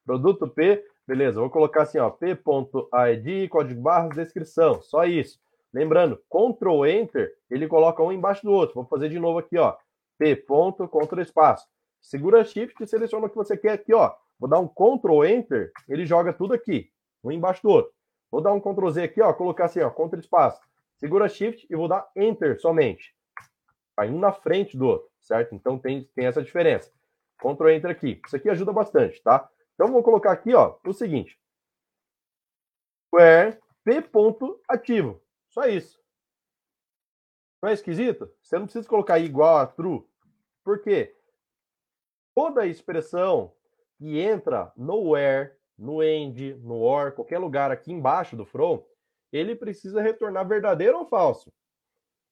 produto P, beleza, vou colocar assim, ó, p.id, código barras, descrição, só isso. Lembrando, Ctrl Enter, ele coloca um embaixo do outro. Vou fazer de novo aqui, ó, p ponto, Ctrl espaço. Segura Shift e seleciona o que você quer aqui, ó. Vou dar um Ctrl Enter, ele joga tudo aqui, um embaixo do outro. Vou dar um Ctrl Z aqui, ó, colocar assim, ó, Ctrl espaço. Segura Shift e vou dar Enter somente. Vai um na frente do outro, certo? Então tem, tem essa diferença. Ctrl Enter aqui. Isso aqui ajuda bastante, tá? Então vou colocar aqui, ó, o seguinte. Where p ponto ativo. Só isso. Não é esquisito? Você não precisa colocar igual a true. Por quê? toda expressão que entra no where, no end, no or, qualquer lugar aqui embaixo do from, ele precisa retornar verdadeiro ou falso.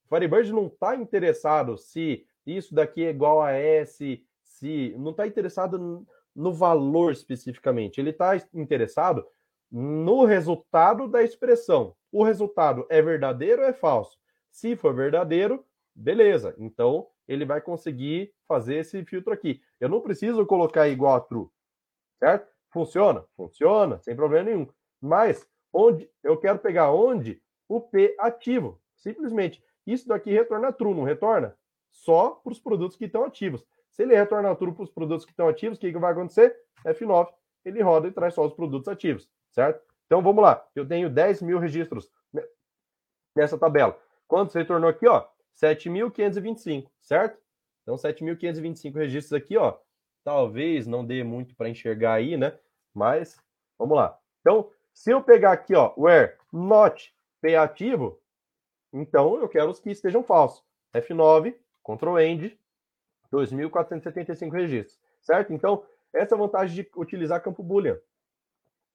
O Firebird não está interessado se isso daqui é igual a S, se não está interessado no valor especificamente. Ele está interessado no resultado da expressão. O resultado é verdadeiro ou é falso? Se for verdadeiro, beleza. Então ele vai conseguir fazer esse filtro aqui. Eu não preciso colocar igual a true, certo? Funciona? Funciona, sem problema nenhum. Mas onde eu quero pegar onde o P ativo. Simplesmente. Isso daqui retorna true, não retorna? Só para os produtos que estão ativos. Se ele retorna true para os produtos que estão ativos, o que, que vai acontecer? F9, ele roda e traz só os produtos ativos, certo? Então vamos lá. Eu tenho 10 mil registros nessa tabela. Quanto você retornou aqui, ó? 7.525, certo? Então, 7.525 registros aqui, ó. Talvez não dê muito para enxergar aí, né? Mas, vamos lá. Então, se eu pegar aqui, ó, where not P ativo, então eu quero os que estejam falsos. F9, Ctrl End, 2.475 registros, certo? Então, essa é a vantagem de utilizar campo Boolean.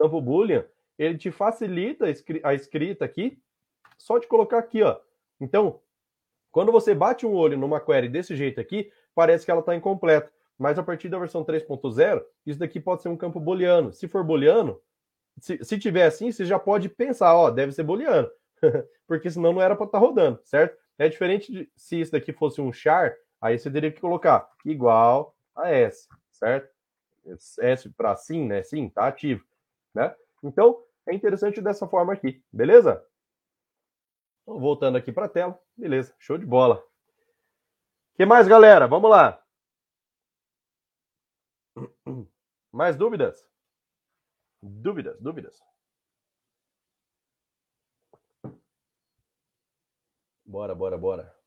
Campo Boolean, ele te facilita a escrita aqui, só de colocar aqui, ó. Então, quando você bate um olho numa query desse jeito aqui, parece que ela está incompleta. Mas a partir da versão 3.0, isso daqui pode ser um campo booleano. Se for booleano, se, se tiver assim, você já pode pensar, ó, deve ser booleano. Porque senão não era para estar tá rodando, certo? É diferente de se isso daqui fosse um char, aí você teria que colocar igual a S, certo? S para sim, né? Sim, tá ativo, né? Então, é interessante dessa forma aqui, beleza? Então, voltando aqui para a tela, beleza, show de bola. que mais, galera? Vamos lá. Mais dúvidas? Dúvidas, dúvidas. Bora, bora, bora.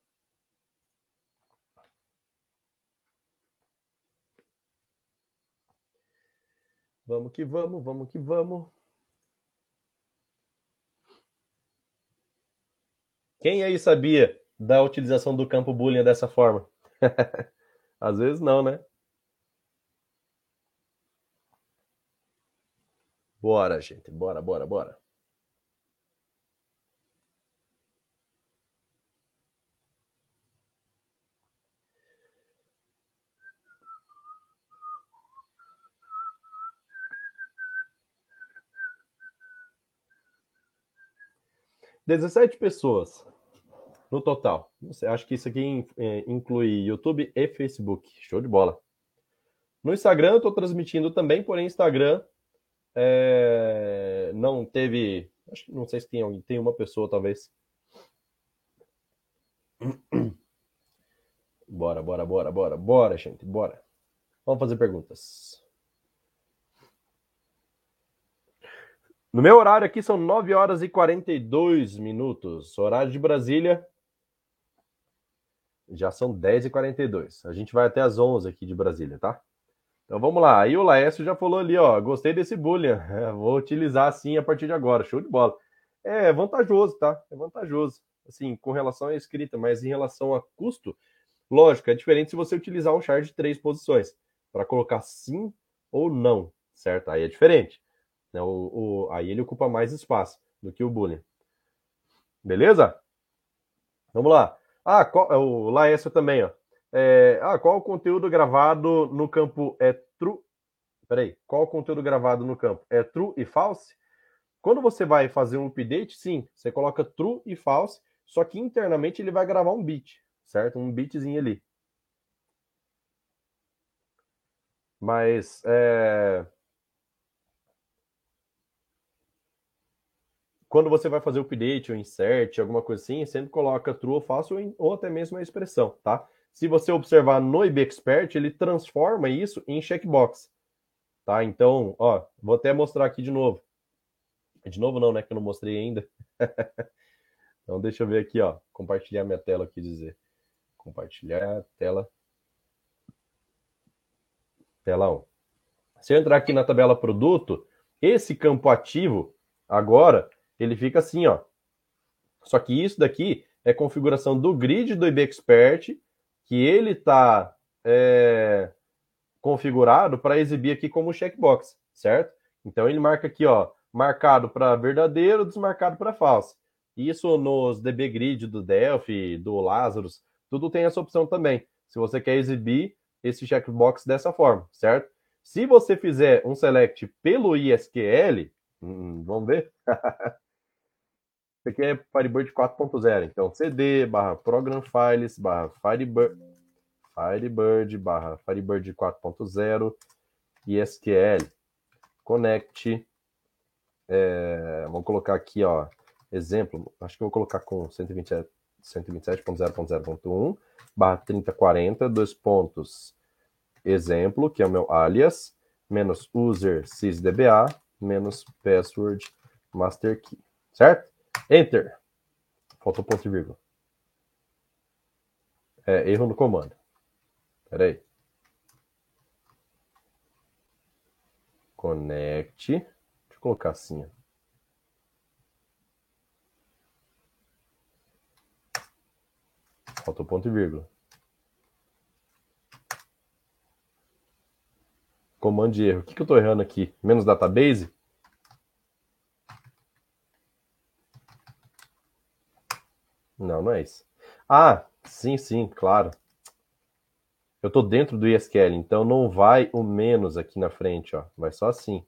Vamos que vamos, vamos que vamos. Quem aí sabia da utilização do campo Boolean dessa forma? Às vezes não, né? Bora, gente. Bora, bora, bora. Dezessete pessoas no total. Acho que isso aqui é, inclui YouTube e Facebook. Show de bola. No Instagram eu estou transmitindo também, porém Instagram é, não teve. Acho não sei se tem alguém, tem uma pessoa talvez. Bora, bora, bora, bora, bora, gente, bora. Vamos fazer perguntas. No meu horário aqui são 9 horas e 42 minutos. Horário de Brasília. Já são 10 e 42. A gente vai até as 11 aqui de Brasília, tá? Então vamos lá. Aí o Laércio já falou ali, ó. Gostei desse Boolean. É, vou utilizar assim a partir de agora. Show de bola. É vantajoso, tá? É vantajoso. Assim, com relação à escrita, mas em relação a custo, lógico, é diferente se você utilizar um char de três posições para colocar sim ou não, certo? Aí é diferente. Né? O, o, aí ele ocupa mais espaço do que o Boolean. Beleza? Vamos lá. Ah, qual, o Laércio também, ó. É, ah, qual o conteúdo gravado no campo é true? Peraí, qual o conteúdo gravado no campo é true e false? Quando você vai fazer um update, sim, você coloca true e false, só que internamente ele vai gravar um bit, certo? Um bitzinho ali. Mas é... quando você vai fazer o update ou insert, alguma coisa assim, sempre coloca true ou false ou até mesmo a expressão, tá? Se você observar no IBExpert, ele transforma isso em checkbox. Tá? Então, ó, vou até mostrar aqui de novo. De novo não, né? Que eu não mostrei ainda. então, deixa eu ver aqui, ó. Compartilhar minha tela aqui, dizer. Compartilhar a tela. Tela 1. Se eu entrar aqui na tabela produto, esse campo ativo, agora, ele fica assim, ó. Só que isso daqui é configuração do grid do IBExpert que ele está é, configurado para exibir aqui como checkbox, certo? Então ele marca aqui, ó, marcado para verdadeiro, desmarcado para falso. Isso nos DB Grid do Delphi, do Lazarus, tudo tem essa opção também. Se você quer exibir esse checkbox dessa forma, certo? Se você fizer um select pelo ISQL, hum, vamos ver. Isso aqui é Firebird 4.0. Então, cd barra program files barra Firebird, Firebird barra Firebird 4.0 e SQL. Connect. É, vamos colocar aqui, ó, exemplo, acho que vou colocar com 127, 127.0.0.1 barra 3040, dois pontos, exemplo, que é o meu alias, menos user sysdba, menos password master key, certo? Enter. Faltou ponto e vírgula. É, erro no comando. Espera aí. Connect. Deixa eu colocar assim. Faltou ponto e vírgula. Comando de erro. O que, que eu estou errando aqui? Menos database? Não, não é isso. Ah, sim, sim, claro. Eu estou dentro do ISQL, então não vai o menos aqui na frente, ó. Vai só assim.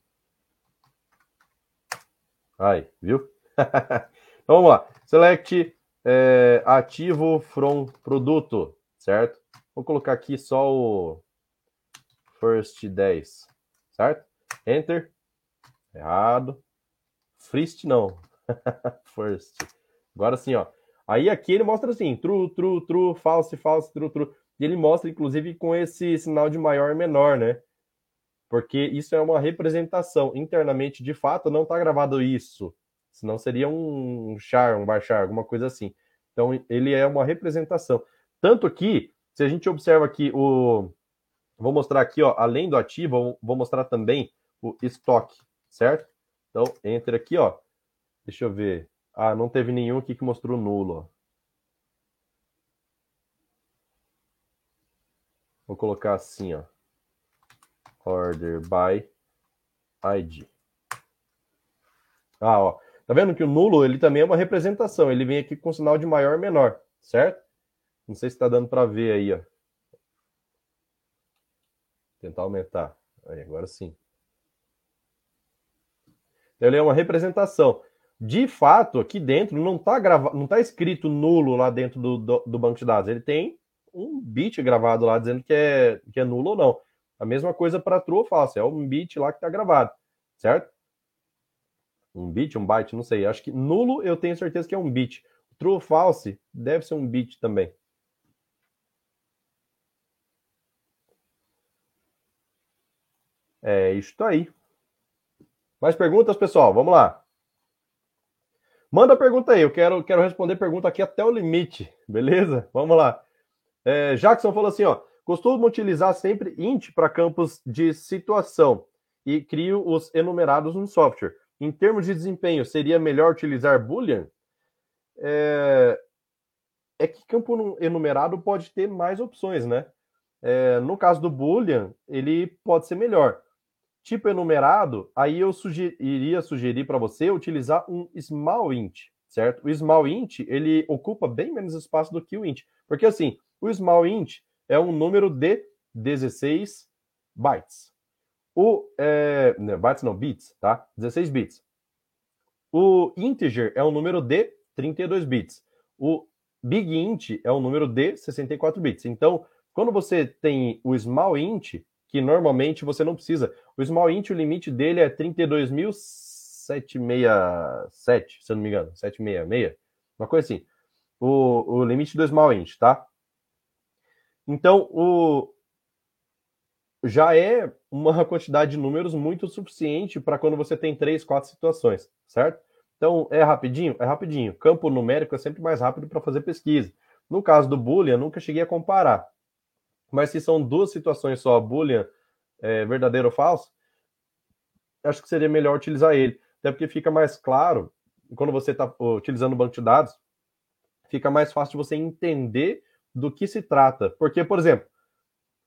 Aí, viu? então vamos lá. Select é, ativo from produto, certo? Vou colocar aqui só o first 10, certo? Enter. Errado. First não. first. Agora sim, ó. Aí aqui ele mostra assim, true, true, true, false, false, true, true. E ele mostra, inclusive, com esse sinal de maior e menor, né? Porque isso é uma representação. Internamente, de fato, não está gravado isso. Senão seria um char, um baixar, alguma coisa assim. Então, ele é uma representação. Tanto que, se a gente observa aqui o. Vou mostrar aqui, ó, além do ativo, vou mostrar também o estoque, certo? Então, entra aqui, ó. Deixa eu ver. Ah, não teve nenhum aqui que mostrou nulo. Vou colocar assim, ó. Order by ID. Ah, ó. Tá vendo que o nulo, ele também é uma representação. Ele vem aqui com sinal de maior e menor, certo? Não sei se está dando para ver aí, ó. Tentar aumentar. Aí, agora sim. Ele é uma representação. De fato, aqui dentro não está grava... não tá escrito nulo lá dentro do, do, do banco de dados. Ele tem um bit gravado lá dizendo que é, que é nulo ou não. A mesma coisa para true ou false, é um bit lá que está gravado, certo? Um bit, um byte, não sei. Acho que nulo eu tenho certeza que é um bit. True ou false deve ser um bit também. É isso aí. Mais perguntas, pessoal? Vamos lá. Manda pergunta aí, eu quero, quero responder pergunta aqui até o limite, beleza? Vamos lá. É, Jackson falou assim, ó, costumo utilizar sempre int para campos de situação e crio os enumerados no software. Em termos de desempenho, seria melhor utilizar boolean? É, é que campo enumerado pode ter mais opções, né? É, no caso do boolean, ele pode ser melhor. Tipo enumerado, aí eu suger, iria sugerir para você utilizar um small int, certo? O small int, ele ocupa bem menos espaço do que o int. Porque assim, o small int é um número de 16 bytes. O é, não, bytes não, bits, tá? 16 bits. O integer é um número de 32 bits. O big int é um número de 64 bits. Então, quando você tem o small int, que normalmente você não precisa, o small int, o limite dele é 32.767, se eu não me engano, 766, uma coisa assim. O, o limite do small int, tá? Então, o, já é uma quantidade de números muito suficiente para quando você tem três, quatro situações, certo? Então, é rapidinho? É rapidinho. Campo numérico é sempre mais rápido para fazer pesquisa. No caso do Boolean, nunca cheguei a comparar. Mas se são duas situações só, Boolean é, verdadeiro ou falso, acho que seria melhor utilizar ele. Até porque fica mais claro, quando você está utilizando o banco de dados, fica mais fácil você entender do que se trata. Porque, por exemplo,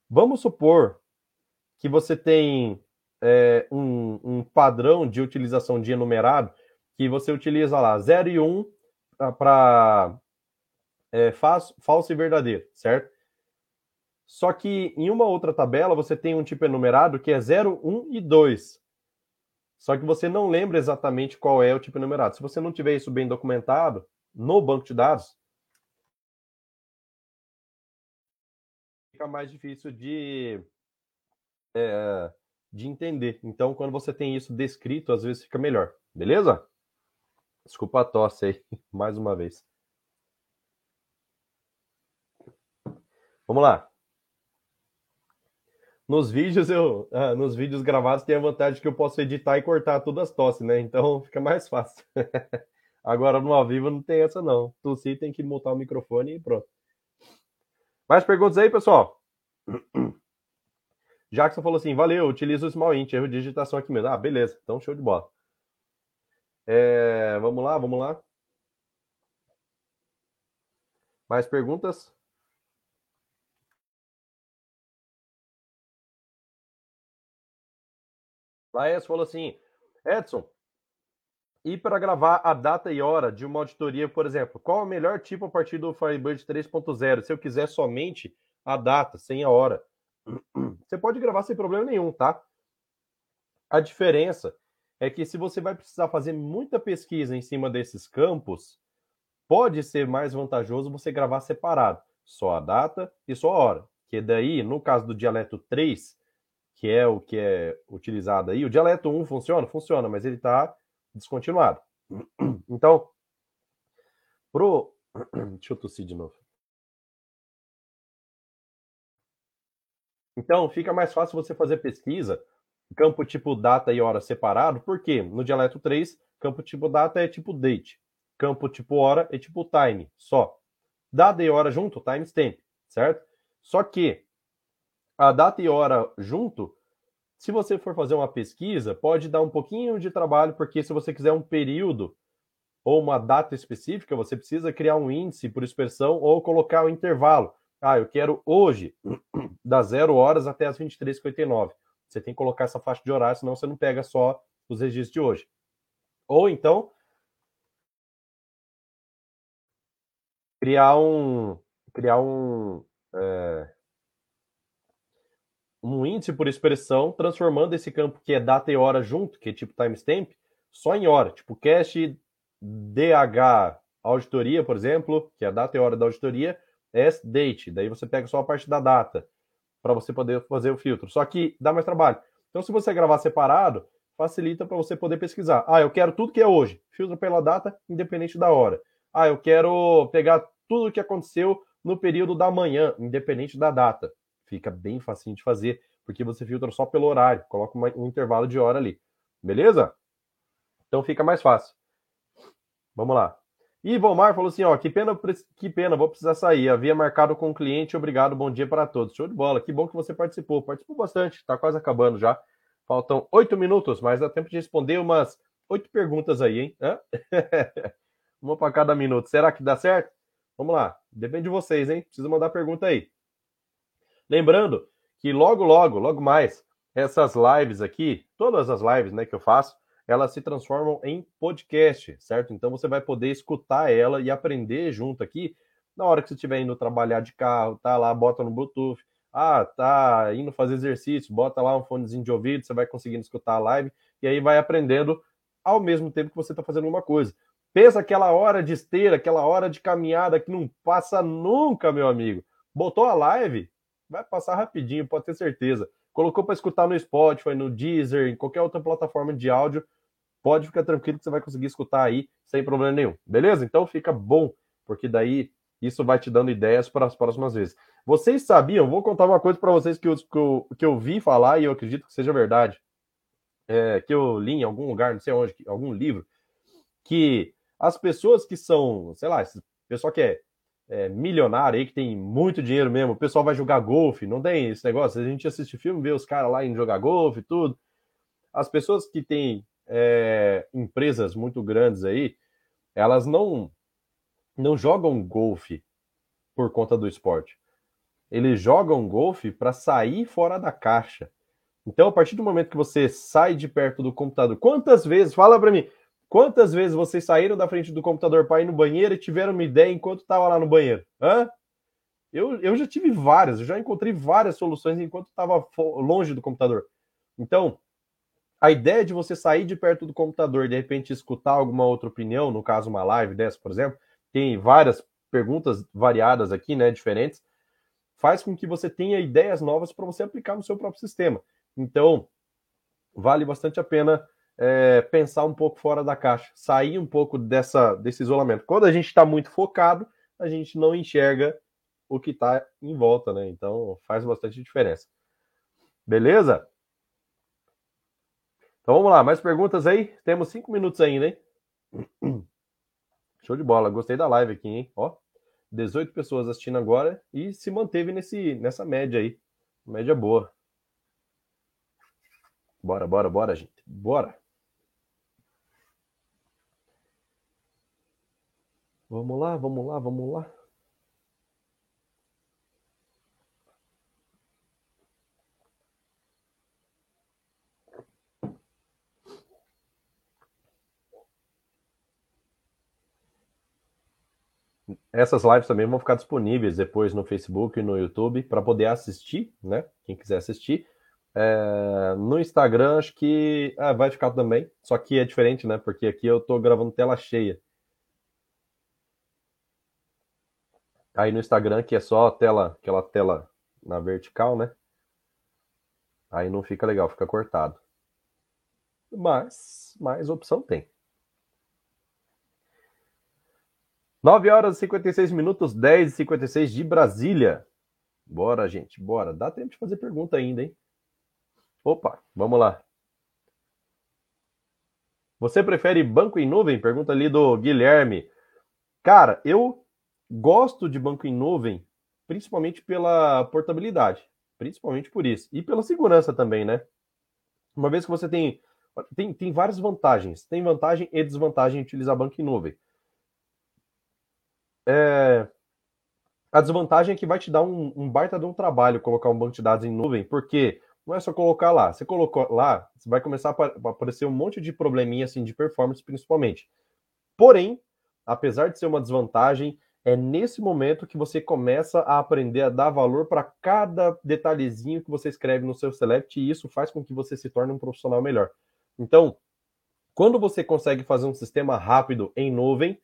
vamos supor que você tem é, um, um, padrão de utilização de enumerado que você utiliza lá 0 e 1 um para é, falso e verdadeiro, certo? Só que em uma outra tabela você tem um tipo enumerado que é 0, 1 e 2. Só que você não lembra exatamente qual é o tipo enumerado. Se você não tiver isso bem documentado no banco de dados, fica mais difícil de, é, de entender. Então, quando você tem isso descrito, às vezes fica melhor. Beleza? Desculpa a tosse aí, mais uma vez. Vamos lá. Nos vídeos eu, ah, nos vídeos gravados tem a vantagem que eu posso editar e cortar todas as tosses, né? Então fica mais fácil. Agora no ao vivo não tem essa não. Tossir tem que montar o microfone e pronto. Mais perguntas aí, pessoal? Jackson falou assim: valeu, utiliza o Small Int, erro de digitação aqui mesmo. Ah, beleza, então show de bola. É, vamos lá, vamos lá. Mais perguntas? Laes falou assim: Edson, e para gravar a data e hora de uma auditoria, por exemplo, qual é o melhor tipo a partir do Firebird 3.0? Se eu quiser somente a data, sem a hora. Você pode gravar sem problema nenhum, tá? A diferença é que se você vai precisar fazer muita pesquisa em cima desses campos, pode ser mais vantajoso você gravar separado, só a data e só a hora. Que daí, no caso do dialeto 3, que é o que é utilizado aí, o dialeto 1 funciona? Funciona, mas ele está descontinuado. Então, pro. Deixa eu tossir de novo. Então, fica mais fácil você fazer pesquisa, campo tipo data e hora separado, porque no dialeto 3, campo tipo data é tipo date, campo tipo hora é tipo time, só. Data e hora junto, timestamp, certo? Só que a data e hora junto, se você for fazer uma pesquisa, pode dar um pouquinho de trabalho, porque se você quiser um período ou uma data específica, você precisa criar um índice por expressão ou colocar um intervalo. Ah, eu quero hoje, das 0 horas até as 23h59. Você tem que colocar essa faixa de horário, senão você não pega só os registros de hoje. Ou então, criar um, criar um, é, um índice por expressão, transformando esse campo que é data e hora junto, que é tipo timestamp, só em hora, tipo cache DH auditoria, por exemplo, que é a data e hora da auditoria, S date, daí você pega só a parte da data para você poder fazer o filtro. Só que dá mais trabalho. Então, se você gravar separado, facilita para você poder pesquisar. Ah, eu quero tudo que é hoje, filtro pela data, independente da hora. Ah, eu quero pegar tudo o que aconteceu no período da manhã, independente da data. Fica bem facinho de fazer, porque você filtra só pelo horário, coloca um intervalo de hora ali. Beleza? Então fica mais fácil. Vamos lá. E Vomar falou assim: ó, que pena, que pena, vou precisar sair. Havia marcado com o cliente, obrigado, bom dia para todos. Show de bola, que bom que você participou. Participou bastante, tá quase acabando já. Faltam oito minutos, mas dá tempo de responder umas oito perguntas aí, hein? Uma para cada minuto. Será que dá certo? Vamos lá, depende de vocês, hein? Precisa mandar pergunta aí. Lembrando que logo, logo, logo mais, essas lives aqui, todas as lives né, que eu faço, elas se transformam em podcast, certo? Então você vai poder escutar ela e aprender junto aqui na hora que você estiver indo trabalhar de carro, tá lá, bota no Bluetooth. Ah, tá indo fazer exercício, bota lá um fonezinho de ouvido, você vai conseguindo escutar a live e aí vai aprendendo ao mesmo tempo que você está fazendo uma coisa. Pensa aquela hora de esteira, aquela hora de caminhada que não passa nunca, meu amigo. Botou a live, vai passar rapidinho, pode ter certeza. Colocou para escutar no Spotify, no Deezer, em qualquer outra plataforma de áudio, pode ficar tranquilo que você vai conseguir escutar aí sem problema nenhum. Beleza? Então fica bom, porque daí isso vai te dando ideias para as próximas vezes. Vocês sabiam? Vou contar uma coisa para vocês que eu, que eu, que, eu, vi falar e eu acredito que seja verdade. É, que eu li em algum lugar, não sei onde, algum livro, que as pessoas que são, sei lá, esse pessoal que é, é milionário aí, que tem muito dinheiro mesmo, o pessoal vai jogar golfe, não tem esse negócio. A gente assiste filme, vê os caras lá em jogar golfe e tudo. As pessoas que têm é, empresas muito grandes aí, elas não não jogam golfe por conta do esporte. Eles jogam golfe para sair fora da caixa. Então, a partir do momento que você sai de perto do computador, quantas vezes, fala para mim, quantas vezes vocês saíram da frente do computador para ir no banheiro e tiveram uma ideia enquanto estava lá no banheiro? Hã? Eu, eu já tive várias, eu já encontrei várias soluções enquanto estava longe do computador. Então, a ideia de você sair de perto do computador e de repente escutar alguma outra opinião, no caso uma live dessa, por exemplo, tem várias perguntas variadas aqui, né, diferentes, faz com que você tenha ideias novas para você aplicar no seu próprio sistema. Então, vale bastante a pena é, pensar um pouco fora da caixa, sair um pouco dessa, desse isolamento. Quando a gente está muito focado, a gente não enxerga o que está em volta, né? Então faz bastante diferença. Beleza? Então vamos lá, mais perguntas aí? Temos cinco minutos ainda, hein? Show de bola, gostei da live aqui, hein? Ó, 18 pessoas assistindo agora e se manteve nesse, nessa média aí. Média boa. Bora, bora, bora, gente. Bora. Vamos lá, vamos lá, vamos lá. Essas lives também vão ficar disponíveis depois no Facebook e no YouTube para poder assistir, né? Quem quiser assistir. É, no Instagram, acho que ah, vai ficar também, só que é diferente, né? Porque aqui eu estou gravando tela cheia. Aí no Instagram, que é só a tela, aquela tela na vertical, né? Aí não fica legal, fica cortado. Mas, mais opção tem. 9 horas e 56 minutos, 10 e 56 de Brasília. Bora, gente, bora. Dá tempo de fazer pergunta ainda, hein? Opa, vamos lá. Você prefere banco em nuvem? Pergunta ali do Guilherme. Cara, eu gosto de banco em nuvem, principalmente pela portabilidade, principalmente por isso. E pela segurança também, né? Uma vez que você tem. Tem, tem várias vantagens. Tem vantagem e desvantagem em utilizar banco em nuvem. É, a desvantagem é que vai te dar um, um, baita de um trabalho colocar um banco de dados em nuvem, porque não é só colocar lá. Você colocou lá, você vai começar a aparecer um monte de probleminha assim de performance, principalmente. Porém, apesar de ser uma desvantagem, é nesse momento que você começa a aprender a dar valor para cada detalhezinho que você escreve no seu select, e isso faz com que você se torne um profissional melhor. Então, quando você consegue fazer um sistema rápido em nuvem,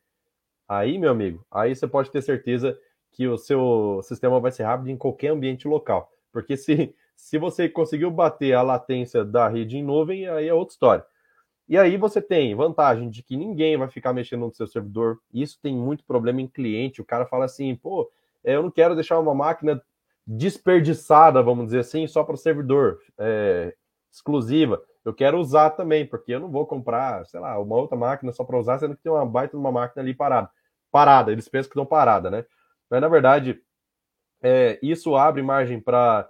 aí, meu amigo, aí você pode ter certeza que o seu sistema vai ser rápido em qualquer ambiente local. Porque se se você conseguiu bater a latência da rede em nuvem, aí é outra história. E aí você tem vantagem de que ninguém vai ficar mexendo no seu servidor. Isso tem muito problema em cliente. O cara fala assim, pô, é, eu não quero deixar uma máquina desperdiçada, vamos dizer assim, só para o servidor, é, exclusiva. Eu quero usar também, porque eu não vou comprar, sei lá, uma outra máquina só para usar, sendo que tem uma baita de uma máquina ali parada. Parada, eles pensam que estão parada, né? Mas na verdade, é, isso abre margem para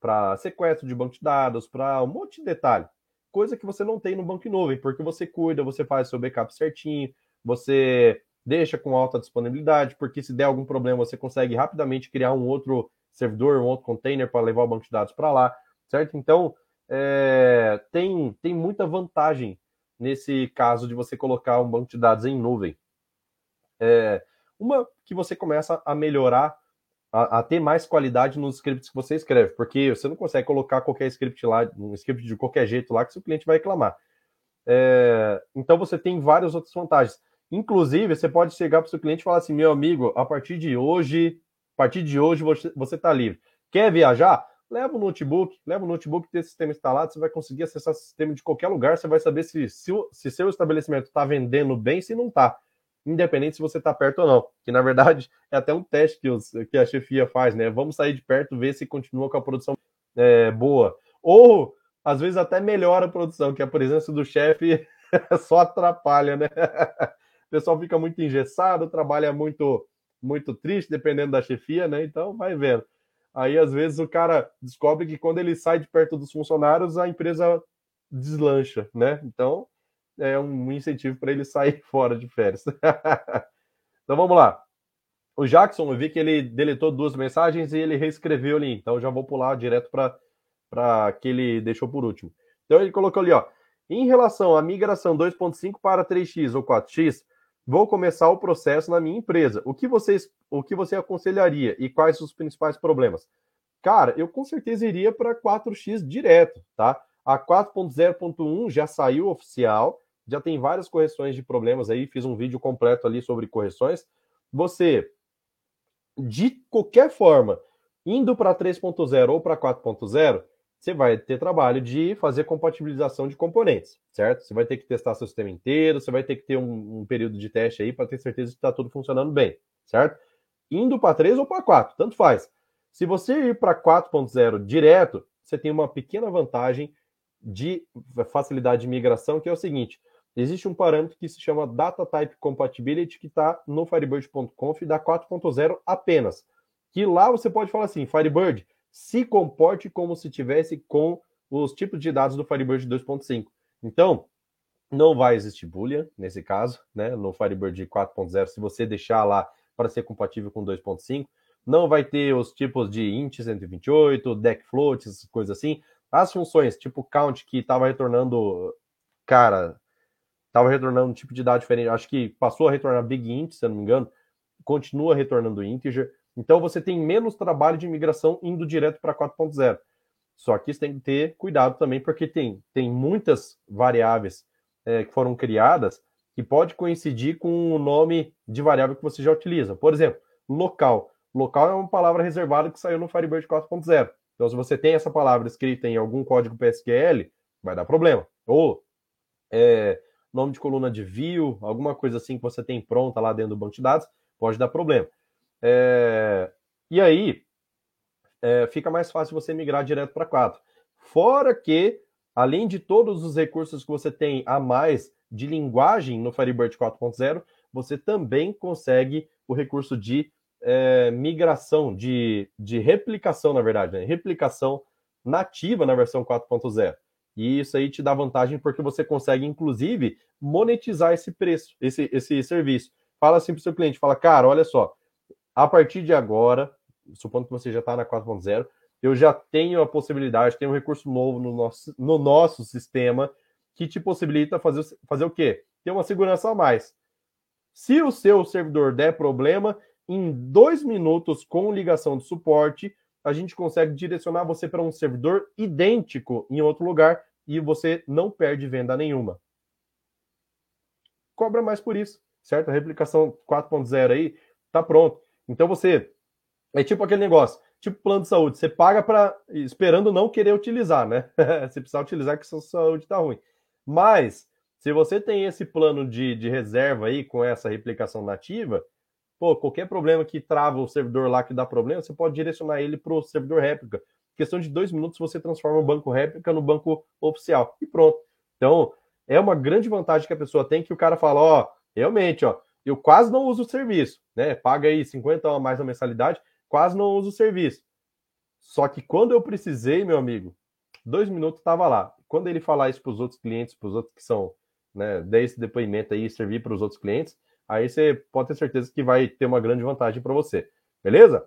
para sequestro de banco de dados, para um monte de detalhe. Coisa que você não tem no banco em nuvem, porque você cuida, você faz seu backup certinho, você deixa com alta disponibilidade, porque se der algum problema, você consegue rapidamente criar um outro servidor, um outro container para levar o banco de dados para lá, certo? Então, é, tem, tem muita vantagem nesse caso de você colocar um banco de dados em nuvem. É, uma que você começa a melhorar a, a, ter mais qualidade nos scripts que você escreve, porque você não consegue colocar qualquer script lá, um script de qualquer jeito lá que seu cliente vai reclamar. É, então você tem várias outras vantagens. Inclusive, você pode chegar para o seu cliente e falar assim: meu amigo, a partir de hoje, a partir de hoje você está livre. Quer viajar? Leva o notebook, leva o notebook ter sistema instalado, você vai conseguir acessar o sistema de qualquer lugar, você vai saber se, se, se seu estabelecimento está vendendo bem, se não está independente se você está perto ou não. Que na verdade é até um teste que, os, que a chefia faz, né? Vamos sair de perto, ver se continua com a produção é, boa. Ou às vezes até melhora a produção, que a presença do chefe só atrapalha, né? o pessoal fica muito engessado, trabalha muito muito triste, dependendo da chefia, né? Então vai vendo. Aí às vezes o cara descobre que quando ele sai de perto dos funcionários, a empresa deslancha, né? Então é um incentivo para ele sair fora de férias. então vamos lá. O Jackson, eu vi que ele deletou duas mensagens e ele reescreveu ali. Então já vou pular direto para que ele deixou por último. Então ele colocou ali, ó. Em relação à migração 2.5 para 3x ou 4x, vou começar o processo na minha empresa. O que vocês, o que você aconselharia e quais os principais problemas? Cara, eu com certeza iria para 4x direto, tá? A 4.0.1 já saiu oficial, já tem várias correções de problemas aí, fiz um vídeo completo ali sobre correções. Você, de qualquer forma, indo para 3.0 ou para 4.0, você vai ter trabalho de fazer compatibilização de componentes, certo? Você vai ter que testar seu sistema inteiro, você vai ter que ter um, um período de teste aí para ter certeza que está tudo funcionando bem, certo? Indo para 3 ou para 4, tanto faz. Se você ir para 4.0 direto, você tem uma pequena vantagem de facilidade de migração, que é o seguinte: existe um parâmetro que se chama Data Type Compatibility, que está no Firebird.conf da 4.0 apenas. Que lá você pode falar assim, Firebird, se comporte como se tivesse com os tipos de dados do Firebird 2.5. Então, não vai existir Boolean nesse caso, né? No Firebird 4.0, se você deixar lá para ser compatível com 2.5, não vai ter os tipos de int 128, deck floats, coisas assim. As funções tipo count que estava retornando, cara, estava retornando um tipo de dado diferente. Acho que passou a retornar big int, se eu não me engano, continua retornando integer. Então você tem menos trabalho de migração indo direto para 4.0. Só que você tem que ter cuidado também, porque tem, tem muitas variáveis é, que foram criadas que pode coincidir com o nome de variável que você já utiliza. Por exemplo, local. Local é uma palavra reservada que saiu no Firebird 4.0. Então, se você tem essa palavra escrita em algum código PSQL, vai dar problema. Ou é, nome de coluna de view, alguma coisa assim que você tem pronta lá dentro do banco de dados, pode dar problema. É, e aí é, fica mais fácil você migrar direto para 4. Fora que, além de todos os recursos que você tem a mais de linguagem no Firebird 4.0, você também consegue o recurso de é, migração, de, de replicação, na verdade, né? replicação nativa na versão 4.0. E isso aí te dá vantagem porque você consegue, inclusive, monetizar esse preço, esse, esse serviço. Fala assim para o seu cliente, fala, cara, olha só, a partir de agora, supondo que você já está na 4.0, eu já tenho a possibilidade, tenho um recurso novo no nosso, no nosso sistema que te possibilita fazer, fazer o quê? Ter uma segurança a mais. Se o seu servidor der problema, em dois minutos com ligação de suporte, a gente consegue direcionar você para um servidor idêntico em outro lugar e você não perde venda nenhuma. Cobra mais por isso, certo? A replicação 4.0 aí tá pronto. Então você é tipo aquele negócio, tipo plano de saúde, você paga para esperando não querer utilizar, né? você precisa utilizar que sua saúde está ruim. Mas se você tem esse plano de, de reserva aí com essa replicação nativa, pô, qualquer problema que trava o servidor lá que dá problema, você pode direcionar ele para o servidor réplica. Questão de dois minutos você transforma o banco réplica no banco oficial e pronto. Então é uma grande vantagem que a pessoa tem que o cara fala, ó, realmente, ó, eu quase não uso o serviço, né? Paga aí 50 a mais a mensalidade, quase não uso o serviço. Só que quando eu precisei, meu amigo, dois minutos estava lá. Quando ele falar isso para os outros clientes, para os outros que são, né, der esse depoimento aí e servir para os outros clientes, aí você pode ter certeza que vai ter uma grande vantagem para você. Beleza?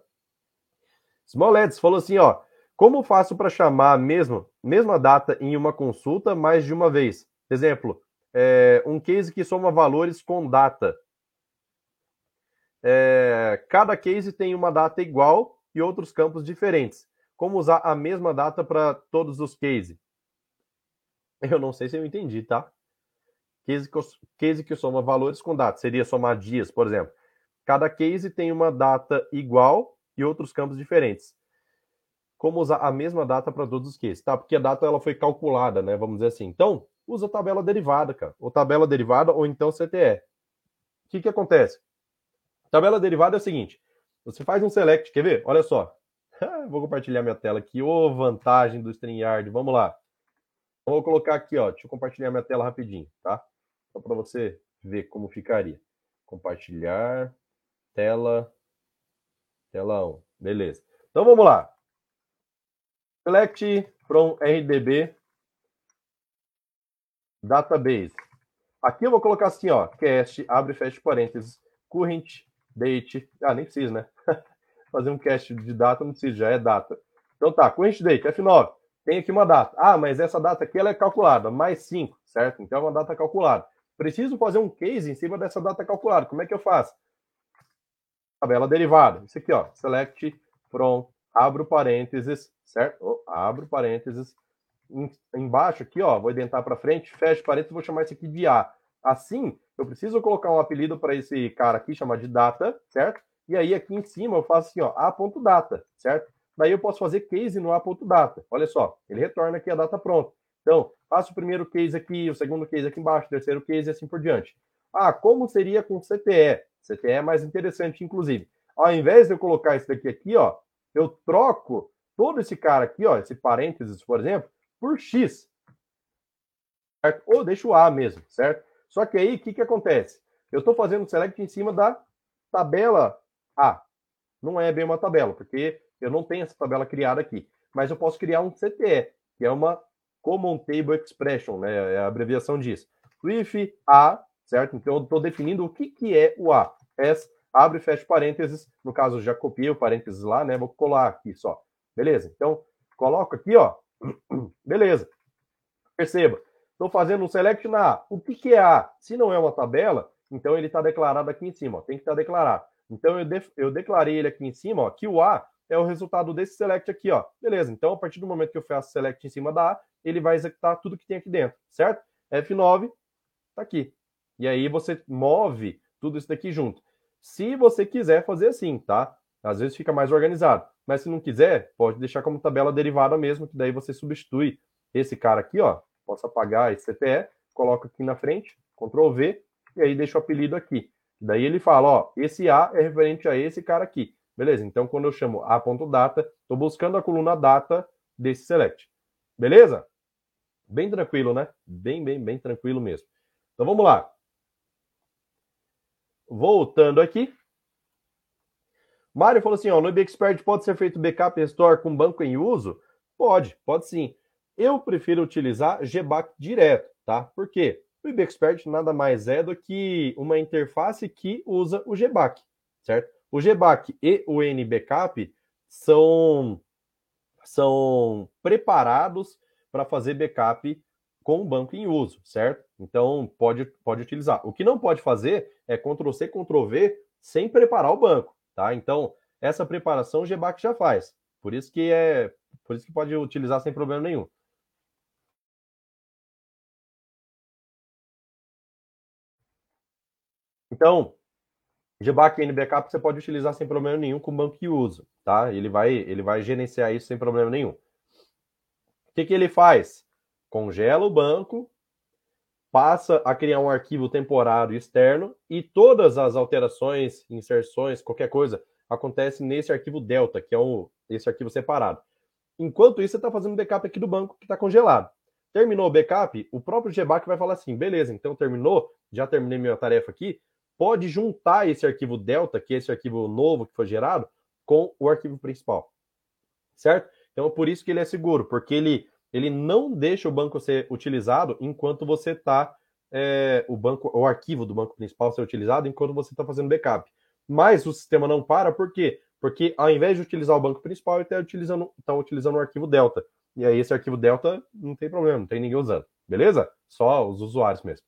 Smoleds falou assim, ó, como faço para chamar a mesma, mesma data em uma consulta mais de uma vez? Exemplo, é, um case que soma valores com data é, cada case tem uma data igual e outros campos diferentes. Como usar a mesma data para todos os cases? Eu não sei se eu entendi, tá? Case que, case que soma valores com data. Seria somar dias, por exemplo. Cada case tem uma data igual e outros campos diferentes. Como usar a mesma data para todos os cases? Tá? Porque a data ela foi calculada, né? Vamos dizer assim. Então, usa tabela derivada, cara. Ou tabela derivada ou então CTE. O que, que acontece? Tabela derivada é o seguinte: você faz um select, quer ver? Olha só. Vou compartilhar minha tela aqui. Ô, oh, vantagem do StreamYard. Vamos lá. Vou colocar aqui, ó. Deixa eu compartilhar minha tela rapidinho, tá? Só para você ver como ficaria. Compartilhar tela tela 1. Beleza. Então vamos lá. Select from RDB database. Aqui eu vou colocar assim, ó, cast, abre fecha parênteses, current date. Ah, nem precisa, né? Fazer um cast de data não precisa, já é data. Então tá, current date, F9. Tem aqui uma data. Ah, mas essa data aqui ela é calculada, mais 5, certo? Então é uma data calculada. Preciso fazer um case em cima dessa data calculada. Como é que eu faço? Tabela derivada. Isso aqui, ó. Select from, abro parênteses, certo? Abro parênteses. Embaixo aqui, ó, vou identar para frente, fecho parênteses, vou chamar isso aqui de A. Assim, eu preciso colocar um apelido para esse cara aqui, chamar de data, certo? E aí aqui em cima eu faço assim, ó, a.data, certo? Daí eu posso fazer case no a.data. Olha só, ele retorna aqui a data pronta. Então, faço o primeiro case aqui, o segundo case aqui embaixo, o terceiro case e assim por diante. Ah, como seria com CTE? CTE é mais interessante, inclusive. Ao invés de eu colocar isso daqui aqui, ó, eu troco todo esse cara aqui, ó, esse parênteses, por exemplo, por X. Certo? Ou deixo o A mesmo, certo? Só que aí, o que, que acontece? Eu estou fazendo select em cima da tabela A. Não é bem uma tabela, porque eu não tenho essa tabela criada aqui. Mas eu posso criar um CTE, que é uma Common Table Expression, né? É a abreviação disso. With A, certo? Então eu estou definindo o que, que é o A. As, abre e fecha parênteses. No caso, já copiei o parênteses lá, né? Vou colar aqui só. Beleza? Então, coloco aqui, ó. Beleza. Perceba. Estou fazendo um select na A. O que, que é A? Se não é uma tabela, então ele está declarado aqui em cima. Ó. Tem que estar tá declarado. Então eu, de, eu declarei ele aqui em cima, ó, que o A é o resultado desse select aqui, ó. Beleza. Então, a partir do momento que eu faço select em cima da A, ele vai executar tudo que tem aqui dentro, certo? F9 tá aqui. E aí você move tudo isso daqui junto. Se você quiser fazer assim, tá? Às vezes fica mais organizado. Mas se não quiser, pode deixar como tabela derivada mesmo, que daí você substitui esse cara aqui, ó. Posso apagar esse CTE, coloco aqui na frente, Ctrl V, e aí deixo o apelido aqui. Daí ele fala, ó, esse A é referente a esse cara aqui. Beleza? Então, quando eu chamo A.data, estou buscando a coluna data desse select. Beleza? Bem tranquilo, né? Bem, bem, bem tranquilo mesmo. Então vamos lá. Voltando aqui. Mário falou assim: ó, no IBExpert pode ser feito backup restore com banco em uso? Pode, pode sim. Eu prefiro utilizar GBAC direto, tá? Por quê? O IBExpert nada mais é do que uma interface que usa o GBAC, certo? O GBAC e o NBackup são, são preparados para fazer backup com o banco em uso, certo? Então pode, pode utilizar. O que não pode fazer é Ctrl C, Ctrl V sem preparar o banco, tá? Então essa preparação o GBAC já faz. Por isso que é, por isso que pode utilizar sem problema nenhum. Então, GBAC Backup você pode utilizar sem problema nenhum com o banco que usa, tá? Ele vai, ele vai gerenciar isso sem problema nenhum. O que, que ele faz? Congela o banco, passa a criar um arquivo temporário externo e todas as alterações, inserções, qualquer coisa, acontece nesse arquivo Delta, que é um, esse arquivo separado. Enquanto isso, você está fazendo backup aqui do banco que está congelado. Terminou o backup, o próprio GBAC vai falar assim: beleza, então terminou, já terminei minha tarefa aqui, pode juntar esse arquivo delta, que é esse arquivo novo que foi gerado, com o arquivo principal. Certo? Então, por isso que ele é seguro, porque ele, ele não deixa o banco ser utilizado enquanto você está. É, o banco, o arquivo do banco principal ser utilizado enquanto você está fazendo backup. Mas o sistema não para, por quê? Porque ao invés de utilizar o banco principal, ele está utilizando, tá utilizando o arquivo Delta. E aí esse arquivo Delta não tem problema, não tem ninguém usando. Beleza? Só os usuários mesmo.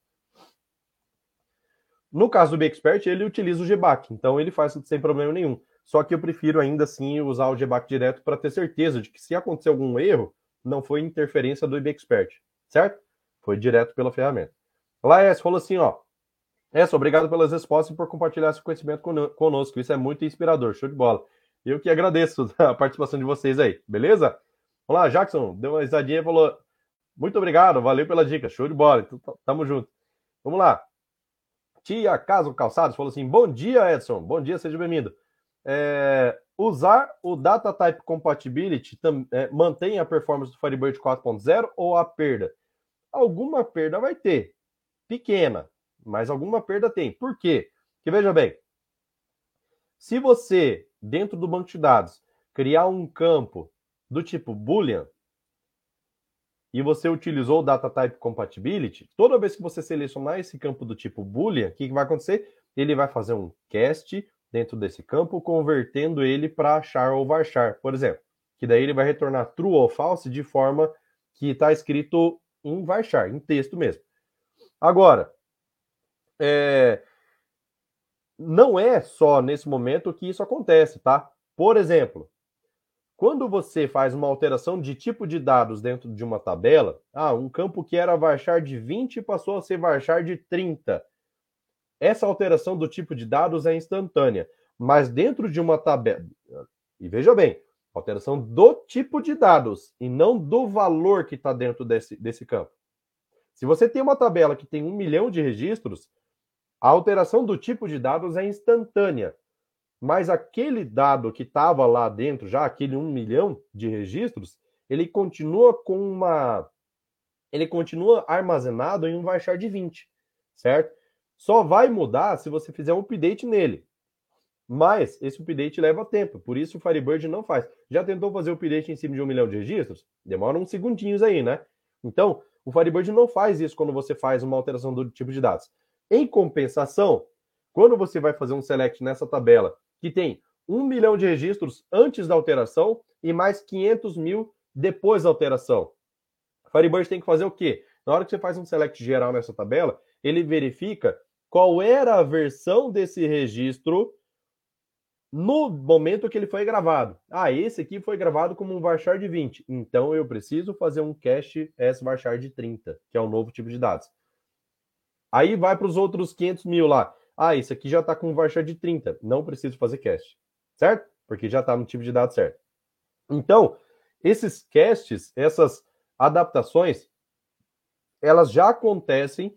No caso do BXpert, ele utiliza o GBAC, então ele faz sem problema nenhum. Só que eu prefiro ainda assim usar o GBAC direto para ter certeza de que se acontecer algum erro, não foi interferência do IBExpert, certo? Foi direto pela ferramenta. Laes falou assim, ó. Essa, obrigado pelas respostas e por compartilhar esse conhecimento conosco. Isso é muito inspirador, show de bola. Eu que agradeço a participação de vocês aí, beleza? Vamos lá, Jackson, deu uma risadinha e falou: muito obrigado, valeu pela dica, show de bola. Então, tamo junto. Vamos lá. Tia Caso Calçados falou assim: Bom dia, Edson. Bom dia, seja bem-vindo. É, usar o Data Type Compatibility tam, é, mantém a performance do Firebird 4.0 ou a perda? Alguma perda vai ter. Pequena, mas alguma perda tem. Por quê? Veja bem: se você, dentro do banco de dados, criar um campo do tipo Boolean, e você utilizou o Data Type Compatibility, toda vez que você selecionar esse campo do tipo Boolean, o que, que vai acontecer? Ele vai fazer um cast dentro desse campo, convertendo ele para char ou varchar, por exemplo. Que daí ele vai retornar true ou false de forma que está escrito em varchar, em texto mesmo. Agora, é... não é só nesse momento que isso acontece, tá? Por exemplo, quando você faz uma alteração de tipo de dados dentro de uma tabela, ah, um campo que era varchar de 20 passou a ser varchar de 30. Essa alteração do tipo de dados é instantânea, mas dentro de uma tabela. E veja bem, Alteração do tipo de dados e não do valor que está dentro desse, desse campo. Se você tem uma tabela que tem um milhão de registros, a alteração do tipo de dados é instantânea. Mas aquele dado que estava lá dentro, já aquele um milhão de registros, ele continua com uma. Ele continua armazenado em um varchar de 20, certo? Só vai mudar se você fizer um update nele. Mas esse update leva tempo, por isso o Firebird não faz. Já tentou fazer o update em cima de um milhão de registros? Demora uns segundinhos aí, né? Então, o Firebird não faz isso quando você faz uma alteração do tipo de dados. Em compensação, quando você vai fazer um select nessa tabela que tem um milhão de registros antes da alteração e mais 500 mil depois da alteração, o Firebird tem que fazer o quê? Na hora que você faz um select geral nessa tabela, ele verifica qual era a versão desse registro no momento que ele foi gravado. Ah, esse aqui foi gravado como um varchar de 20. Então eu preciso fazer um cache S varchar de 30, que é o novo tipo de dados. Aí vai para os outros 500 mil lá. Ah, esse aqui já está com um varchar de 30. Não preciso fazer cache. Certo? Porque já está no tipo de dados certo. Então, esses caches, essas adaptações, elas já acontecem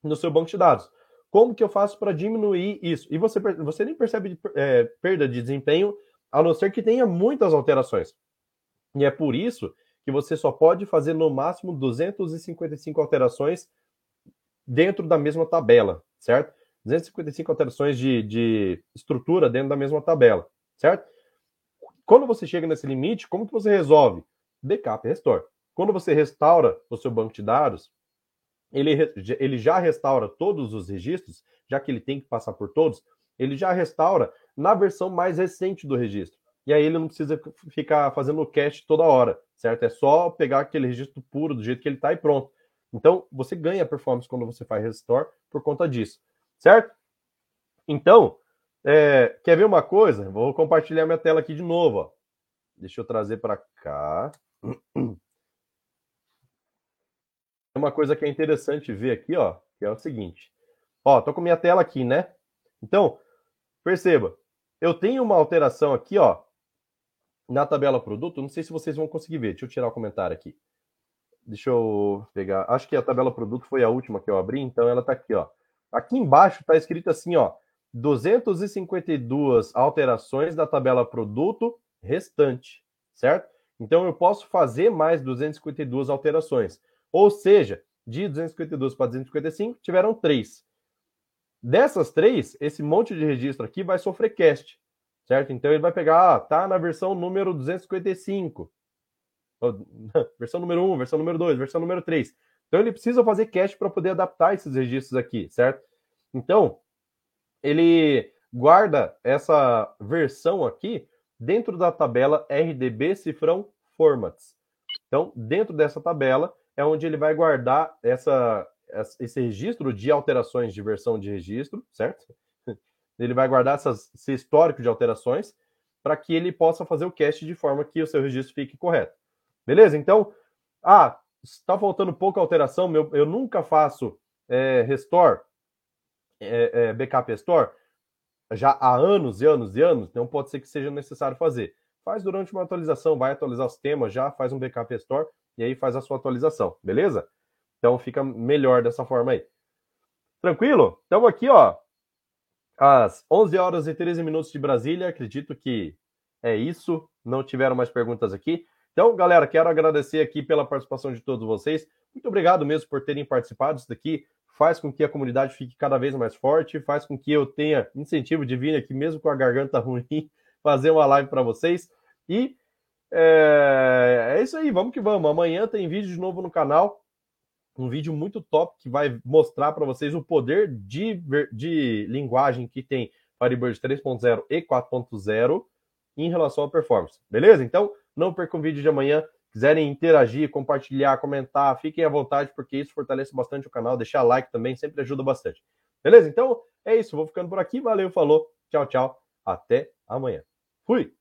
no seu banco de dados. Como que eu faço para diminuir isso? E você, você nem percebe é, perda de desempenho, a não ser que tenha muitas alterações. E é por isso que você só pode fazer no máximo 255 alterações dentro da mesma tabela, certo? 255 alterações de, de estrutura dentro da mesma tabela, certo? Quando você chega nesse limite, como que você resolve? Backup e restore. Quando você restaura o seu banco de dados, ele, ele já restaura todos os registros, já que ele tem que passar por todos, ele já restaura na versão mais recente do registro. E aí ele não precisa ficar fazendo o cache toda hora, certo? É só pegar aquele registro puro do jeito que ele está e pronto. Então, você ganha performance quando você faz restore por conta disso, certo? Então, é, quer ver uma coisa? Vou compartilhar minha tela aqui de novo. Ó. Deixa eu trazer para cá. uma coisa que é interessante ver aqui, ó, que é o seguinte. Ó, tô com minha tela aqui, né? Então, perceba, eu tenho uma alteração aqui, ó, na tabela produto. Não sei se vocês vão conseguir ver. Deixa eu tirar o comentário aqui. Deixa eu pegar. Acho que a tabela produto foi a última que eu abri, então ela tá aqui, ó. Aqui embaixo tá escrito assim, ó, 252 alterações da tabela produto restante, certo? Então eu posso fazer mais 252 alterações. Ou seja, de 252 para 255, tiveram três. Dessas três, esse monte de registro aqui vai sofrer cast, certo? Então ele vai pegar, ah, tá na versão número 255. versão número 1, versão número 2, versão número 3. Então ele precisa fazer cache para poder adaptar esses registros aqui, certo? Então, ele guarda essa versão aqui dentro da tabela RDB cifrão formats. Então, dentro dessa tabela, é onde ele vai guardar essa, esse registro de alterações de versão de registro, certo? Ele vai guardar essas, esse histórico de alterações para que ele possa fazer o cache de forma que o seu registro fique correto. Beleza? Então, ah, está faltando pouca alteração, meu, eu nunca faço é, restore, é, é, backup restore, já há anos e anos e anos, então pode ser que seja necessário fazer. Faz durante uma atualização, vai atualizar o sistema, já faz um backup restore, e aí faz a sua atualização, beleza? Então fica melhor dessa forma aí. Tranquilo? Estamos aqui, ó, às 11 horas e 13 minutos de Brasília. Acredito que é isso. Não tiveram mais perguntas aqui. Então, galera, quero agradecer aqui pela participação de todos vocês. Muito obrigado mesmo por terem participado. Isso daqui faz com que a comunidade fique cada vez mais forte, faz com que eu tenha incentivo de vir aqui, mesmo com a garganta ruim, fazer uma live para vocês. E é, é isso aí, vamos que vamos. Amanhã tem vídeo de novo no canal. Um vídeo muito top que vai mostrar para vocês o poder de, de linguagem que tem Firebird 3.0 e 4.0 em relação à performance. Beleza? Então, não percam o vídeo de amanhã. Quiserem interagir, compartilhar, comentar, fiquem à vontade, porque isso fortalece bastante o canal. Deixar like também sempre ajuda bastante. Beleza? Então, é isso. Vou ficando por aqui. Valeu, falou. Tchau, tchau. Até amanhã. Fui!